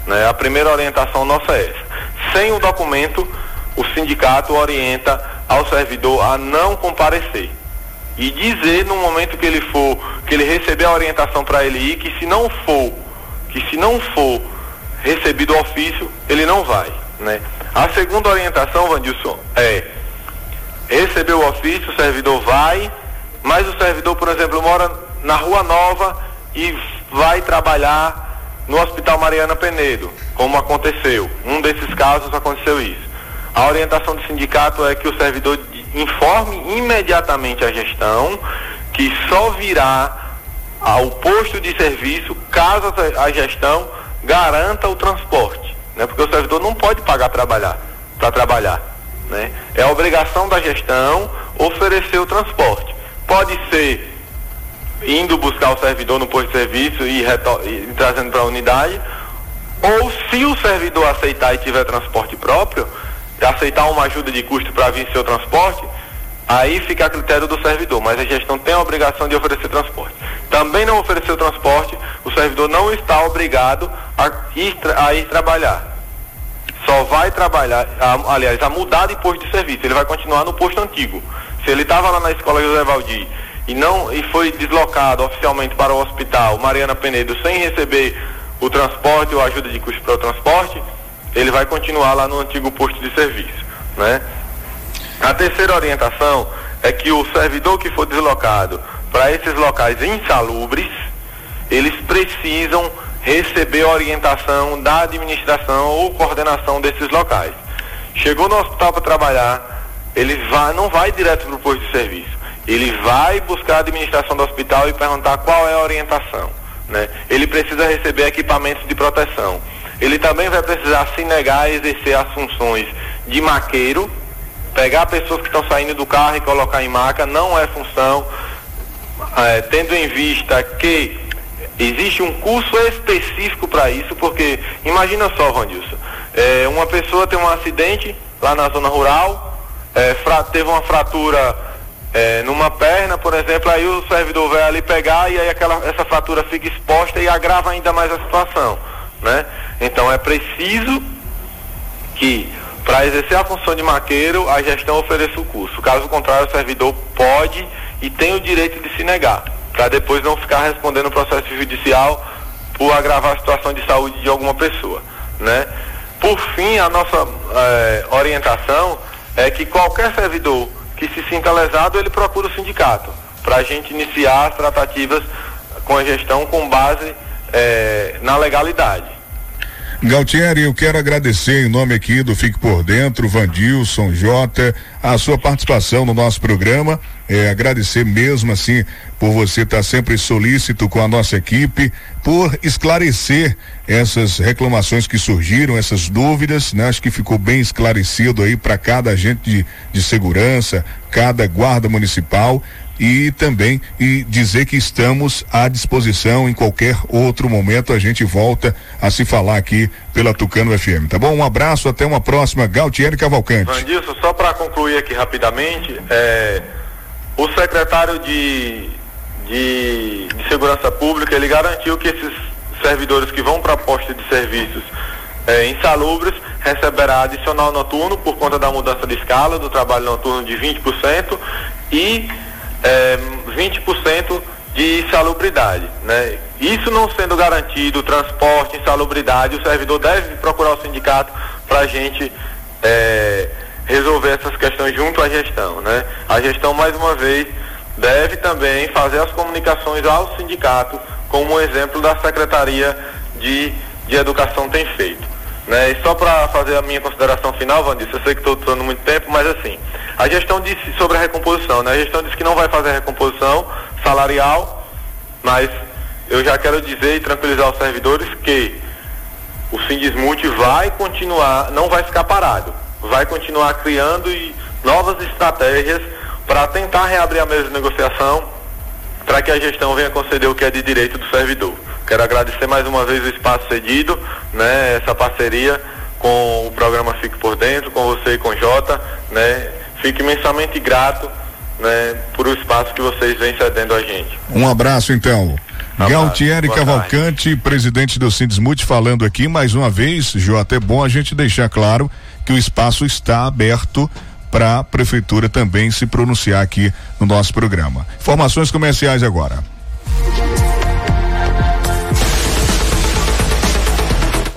Né? A primeira orientação nossa é essa. Sem o documento, o sindicato orienta ao servidor a não comparecer e dizer no momento que ele for, que ele receber a orientação para ele ir, que se não for, que se não for recebido o ofício, ele não vai. Né? A segunda orientação, Vandilson, é receber o ofício, o servidor vai, mas o servidor, por exemplo, mora na Rua Nova e vai trabalhar no Hospital Mariana Penedo, como aconteceu. Um desses casos aconteceu isso. A orientação do sindicato é que o servidor informe imediatamente a gestão que só virá ao posto de serviço caso a gestão garanta o transporte né? Porque o servidor não pode pagar trabalhar para trabalhar, né? É obrigação da gestão oferecer o transporte. Pode ser indo buscar o servidor no posto de serviço e, e trazendo para a unidade, ou se o servidor aceitar e tiver transporte próprio, aceitar uma ajuda de custo para vir seu transporte, aí fica a critério do servidor, mas a gestão tem a obrigação de oferecer transporte. Também não oferecer o transporte, o servidor não está obrigado a ir, a ir trabalhar só vai trabalhar, a, aliás, a mudar de posto de serviço. Ele vai continuar no posto antigo. Se ele estava lá na escola José Valdir e não e foi deslocado oficialmente para o hospital Mariana Penedo sem receber o transporte ou ajuda de custo para o transporte, ele vai continuar lá no antigo posto de serviço, né? A terceira orientação é que o servidor que for deslocado para esses locais insalubres, eles precisam receber orientação da administração ou coordenação desses locais. Chegou no hospital para trabalhar, ele vai, não vai direto para o posto de serviço. Ele vai buscar a administração do hospital e perguntar qual é a orientação. Né? Ele precisa receber equipamentos de proteção. Ele também vai precisar se negar a exercer as funções de maqueiro, pegar pessoas que estão saindo do carro e colocar em maca, não é função, é, tendo em vista que Existe um curso específico para isso, porque imagina só, Vandilson, é, uma pessoa tem um acidente lá na zona rural, é, teve uma fratura é, numa perna, por exemplo, aí o servidor vai ali pegar e aí aquela, essa fratura fica exposta e agrava ainda mais a situação, né? Então é preciso que para exercer a função de maqueiro a gestão ofereça o curso. Caso contrário, o servidor pode e tem o direito de se negar para depois não ficar respondendo o processo judicial por agravar a situação de saúde de alguma pessoa, né? Por fim, a nossa eh, orientação é que qualquer servidor que se sinta lesado, ele procura o sindicato para a gente iniciar as tratativas com a gestão com base eh, na legalidade. Galtieri, eu quero agradecer em nome aqui do Fique por Dentro, Vandilson, Jota, a sua participação no nosso programa. É, agradecer mesmo assim por você estar tá sempre solícito com a nossa equipe, por esclarecer essas reclamações que surgiram, essas dúvidas, né? Acho que ficou bem esclarecido aí para cada agente de, de segurança, cada guarda municipal e também e dizer que estamos à disposição em qualquer outro momento a gente volta a se falar aqui pela Tucano FM, tá bom? Um abraço, até uma próxima, Galtieri Cavalcante. Vandilson, só para concluir aqui rapidamente, é, o secretário de, de, de, Segurança Pública, ele garantiu que esses servidores que vão para a posta de serviços é, insalubres receberá adicional noturno por conta da mudança de escala do trabalho noturno de 20% e é, 20% de insalubridade. Né? Isso não sendo garantido, transporte, insalubridade, o servidor deve procurar o sindicato para a gente é, resolver essas questões junto à gestão. Né? A gestão, mais uma vez, deve também fazer as comunicações ao sindicato como um exemplo da Secretaria de, de educação tem feito. Né? E só para fazer a minha consideração final, Vandis, eu sei que estou usando muito tempo, mas assim, a gestão disse sobre a recomposição, né? A gestão disse que não vai fazer a recomposição salarial, mas eu já quero dizer e tranquilizar os servidores que o Sindismute vai continuar, não vai ficar parado, vai continuar criando e novas estratégias para tentar reabrir a mesa de negociação para que a gestão venha conceder o que é de direito do servidor. Quero agradecer mais uma vez o espaço cedido, né, essa parceria com o programa Fique por Dentro, com você e com o Jota, né? Fico imensamente grato, né, por o espaço que vocês vêm cedendo a gente. Um abraço então. Galtieri Cavalcante, presidente do Sindismute, falando aqui mais uma vez, Jota, é bom a gente deixar claro que o espaço está aberto para a prefeitura também se pronunciar aqui no nosso programa. Informações comerciais agora.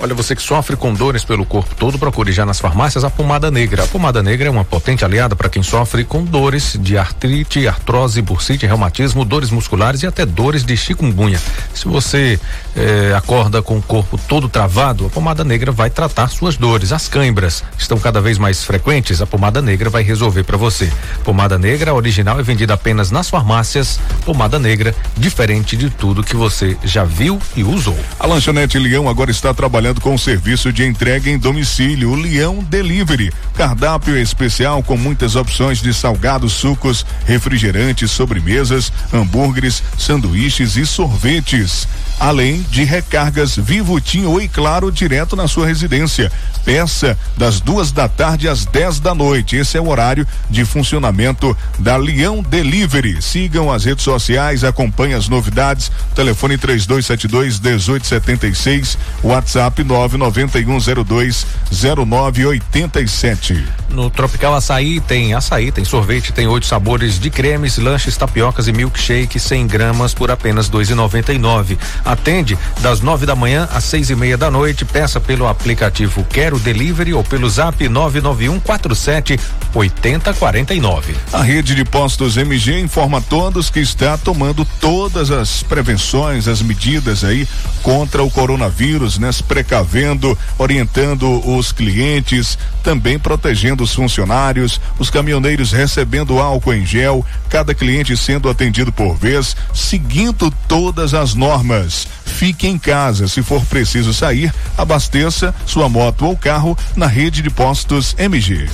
Olha, você que sofre com dores pelo corpo todo, procure já nas farmácias a pomada negra. A pomada negra é uma potente aliada para quem sofre com dores de artrite, artrose, bursite, reumatismo, dores musculares e até dores de chikungunya. Se você eh, acorda com o corpo todo travado, a pomada negra vai tratar suas dores. As cãibras estão cada vez mais frequentes, a pomada negra vai resolver para você. Pomada negra original é vendida apenas nas farmácias. Pomada negra, diferente de tudo que você já viu e usou. A lanchonete Leão agora está trabalhando com o serviço de entrega em domicílio, o Leão Delivery. Cardápio especial com muitas opções de salgados, sucos, refrigerantes, sobremesas, hambúrgueres, sanduíches e sorvetes. Além de recargas Vivo Tim Oi Claro direto na sua residência. Peça das duas da tarde às 10 da noite. Esse é o horário de funcionamento da Leão Delivery. Sigam as redes sociais, acompanhem as novidades. Telefone 3272 1876, WhatsApp 991020987. No Tropical Açaí tem açaí, tem sorvete, tem oito sabores de cremes, lanches, tapiocas e milkshake 100 gramas por apenas dois e noventa e nove. Atende das nove da manhã às seis e meia da noite. Peça pelo aplicativo Quero Delivery ou pelo Zap nove nove um quatro sete oitenta quarenta e nove. A rede de postos MG informa a todos que está tomando todas as prevenções, as medidas aí contra o coronavírus, né? precavendo, orientando os clientes, também protegendo os funcionários, os caminhoneiros recebendo álcool em gel, cada cliente sendo atendido por vez, seguindo todas as normas. Fique em casa, se for preciso sair, abasteça sua moto ou carro na rede de postos MG.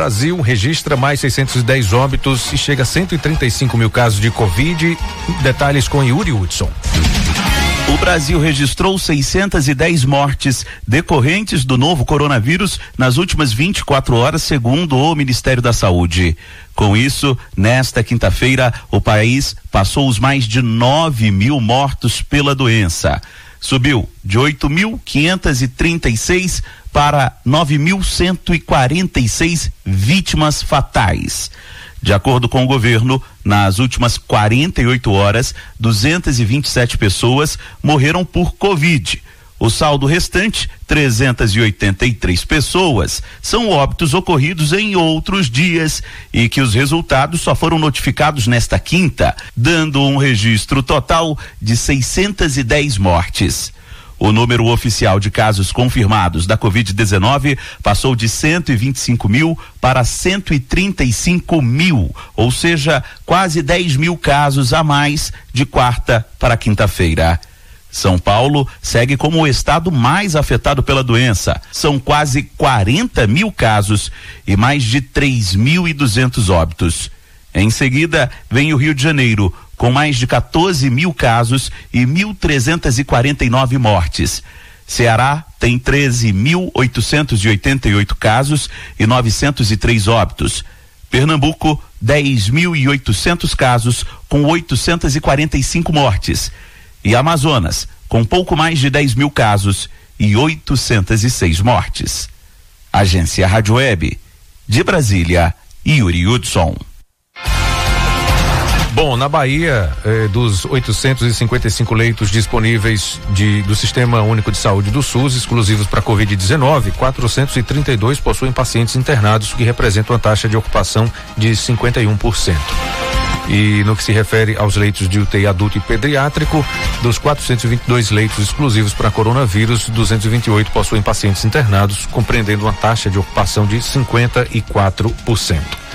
Brasil registra mais 610 óbitos e chega a 135 mil casos de Covid. Detalhes com Yuri Hudson. O Brasil registrou 610 mortes decorrentes do novo coronavírus nas últimas 24 horas, segundo o Ministério da Saúde. Com isso, nesta quinta-feira, o país passou os mais de 9 mil mortos pela doença. Subiu de 8.536 para 9.146 vítimas fatais. De acordo com o governo, nas últimas 48 horas, 227 pessoas morreram por Covid. O saldo restante, 383 pessoas, são óbitos ocorridos em outros dias e que os resultados só foram notificados nesta quinta, dando um registro total de 610 mortes. O número oficial de casos confirmados da Covid-19 passou de 125 mil para 135 mil, ou seja, quase 10 mil casos a mais de quarta para quinta-feira. São Paulo segue como o estado mais afetado pela doença. São quase 40 mil casos e mais de 3.200 óbitos. Em seguida, vem o Rio de Janeiro, com mais de 14 mil casos e 1.349 mortes. Ceará tem 13.888 casos e 903 óbitos. Pernambuco, 10.800 casos com 845 mortes. E Amazonas, com pouco mais de 10 mil casos e 806 mortes. Agência Rádio Web De Brasília, Yuri Hudson. Bom, na Bahia, eh, dos 855 leitos disponíveis de, do Sistema Único de Saúde do SUS, exclusivos para Covid-19, 432 possuem pacientes internados, que representa uma taxa de ocupação de 51%. E no que se refere aos leitos de UTI adulto e pediátrico, dos 422 leitos exclusivos para coronavírus, 228 possuem pacientes internados, compreendendo uma taxa de ocupação de 54%.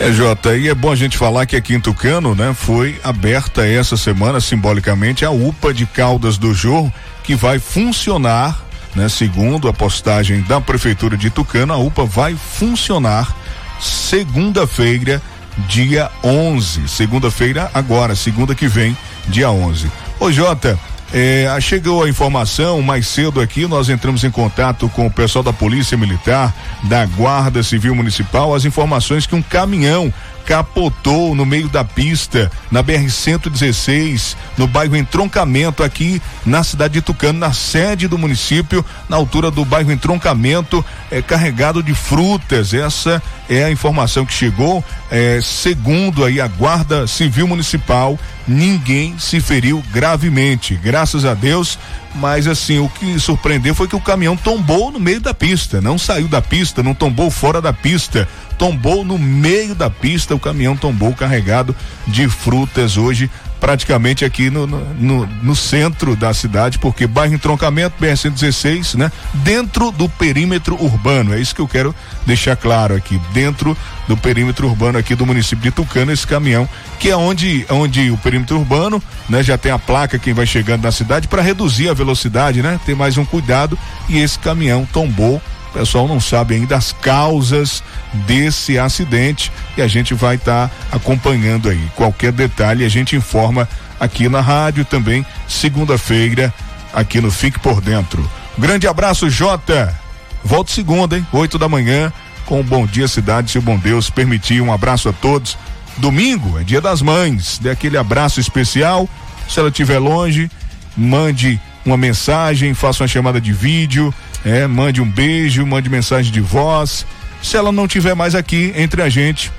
É, Jota, e é bom a gente falar que aqui em Tucano, né, foi aberta essa semana, simbolicamente, a UPA de Caldas do Jorro, que vai funcionar, né, segundo a postagem da Prefeitura de Tucano, a UPA vai funcionar segunda-feira, dia 11. Segunda-feira, agora, segunda que vem, dia 11. Ô, Jota, é, chegou a informação mais cedo aqui, nós entramos em contato com o pessoal da Polícia Militar, da Guarda Civil Municipal, as informações que um caminhão capotou no meio da pista, na BR-116, no bairro Entroncamento, aqui na cidade de Tucano, na sede do município, na altura do bairro Entroncamento, é, carregado de frutas. Essa é a informação que chegou. É, segundo aí a Guarda Civil Municipal, ninguém se feriu gravemente, graças a Deus. Mas assim, o que surpreendeu foi que o caminhão tombou no meio da pista, não saiu da pista, não tombou fora da pista, tombou no meio da pista, o caminhão tombou carregado de frutas hoje praticamente aqui no, no, no, centro da cidade, porque bairro entroncamento, BR-116, né? Dentro do perímetro urbano, é isso que eu quero deixar claro aqui, dentro do perímetro urbano aqui do município de Tucano, esse caminhão, que é onde, onde o perímetro urbano, né? Já tem a placa quem vai chegando na cidade para reduzir a velocidade, né? Ter mais um cuidado e esse caminhão tombou o pessoal não sabe ainda as causas desse acidente e a gente vai estar tá acompanhando aí. Qualquer detalhe a gente informa aqui na rádio também, segunda-feira, aqui no Fique por Dentro. Grande abraço, Jota. Volto segunda, hein? Oito da manhã, com o Bom Dia Cidade, se o bom Deus permitir. Um abraço a todos. Domingo é dia das mães. Dê aquele abraço especial. Se ela estiver longe, mande uma mensagem, faça uma chamada de vídeo é, mande um beijo, mande mensagem de voz. Se ela não tiver mais aqui entre a gente,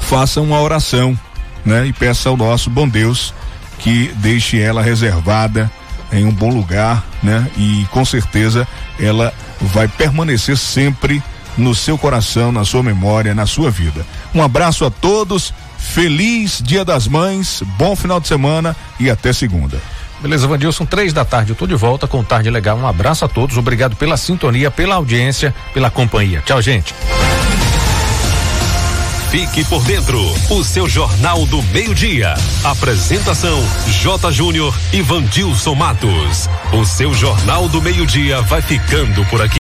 faça uma oração, né? E peça ao nosso bom Deus que deixe ela reservada em um bom lugar, né? E com certeza ela vai permanecer sempre no seu coração, na sua memória, na sua vida. Um abraço a todos, feliz Dia das Mães, bom final de semana e até segunda. Beleza, Vandilson, três da tarde, eu tô de volta com Tarde Legal. Um abraço a todos, obrigado pela sintonia, pela audiência, pela companhia. Tchau, gente. Fique por dentro, o seu Jornal do Meio-Dia. Apresentação: J. Júnior e Vandilson Matos. O seu Jornal do Meio-Dia vai ficando por aqui.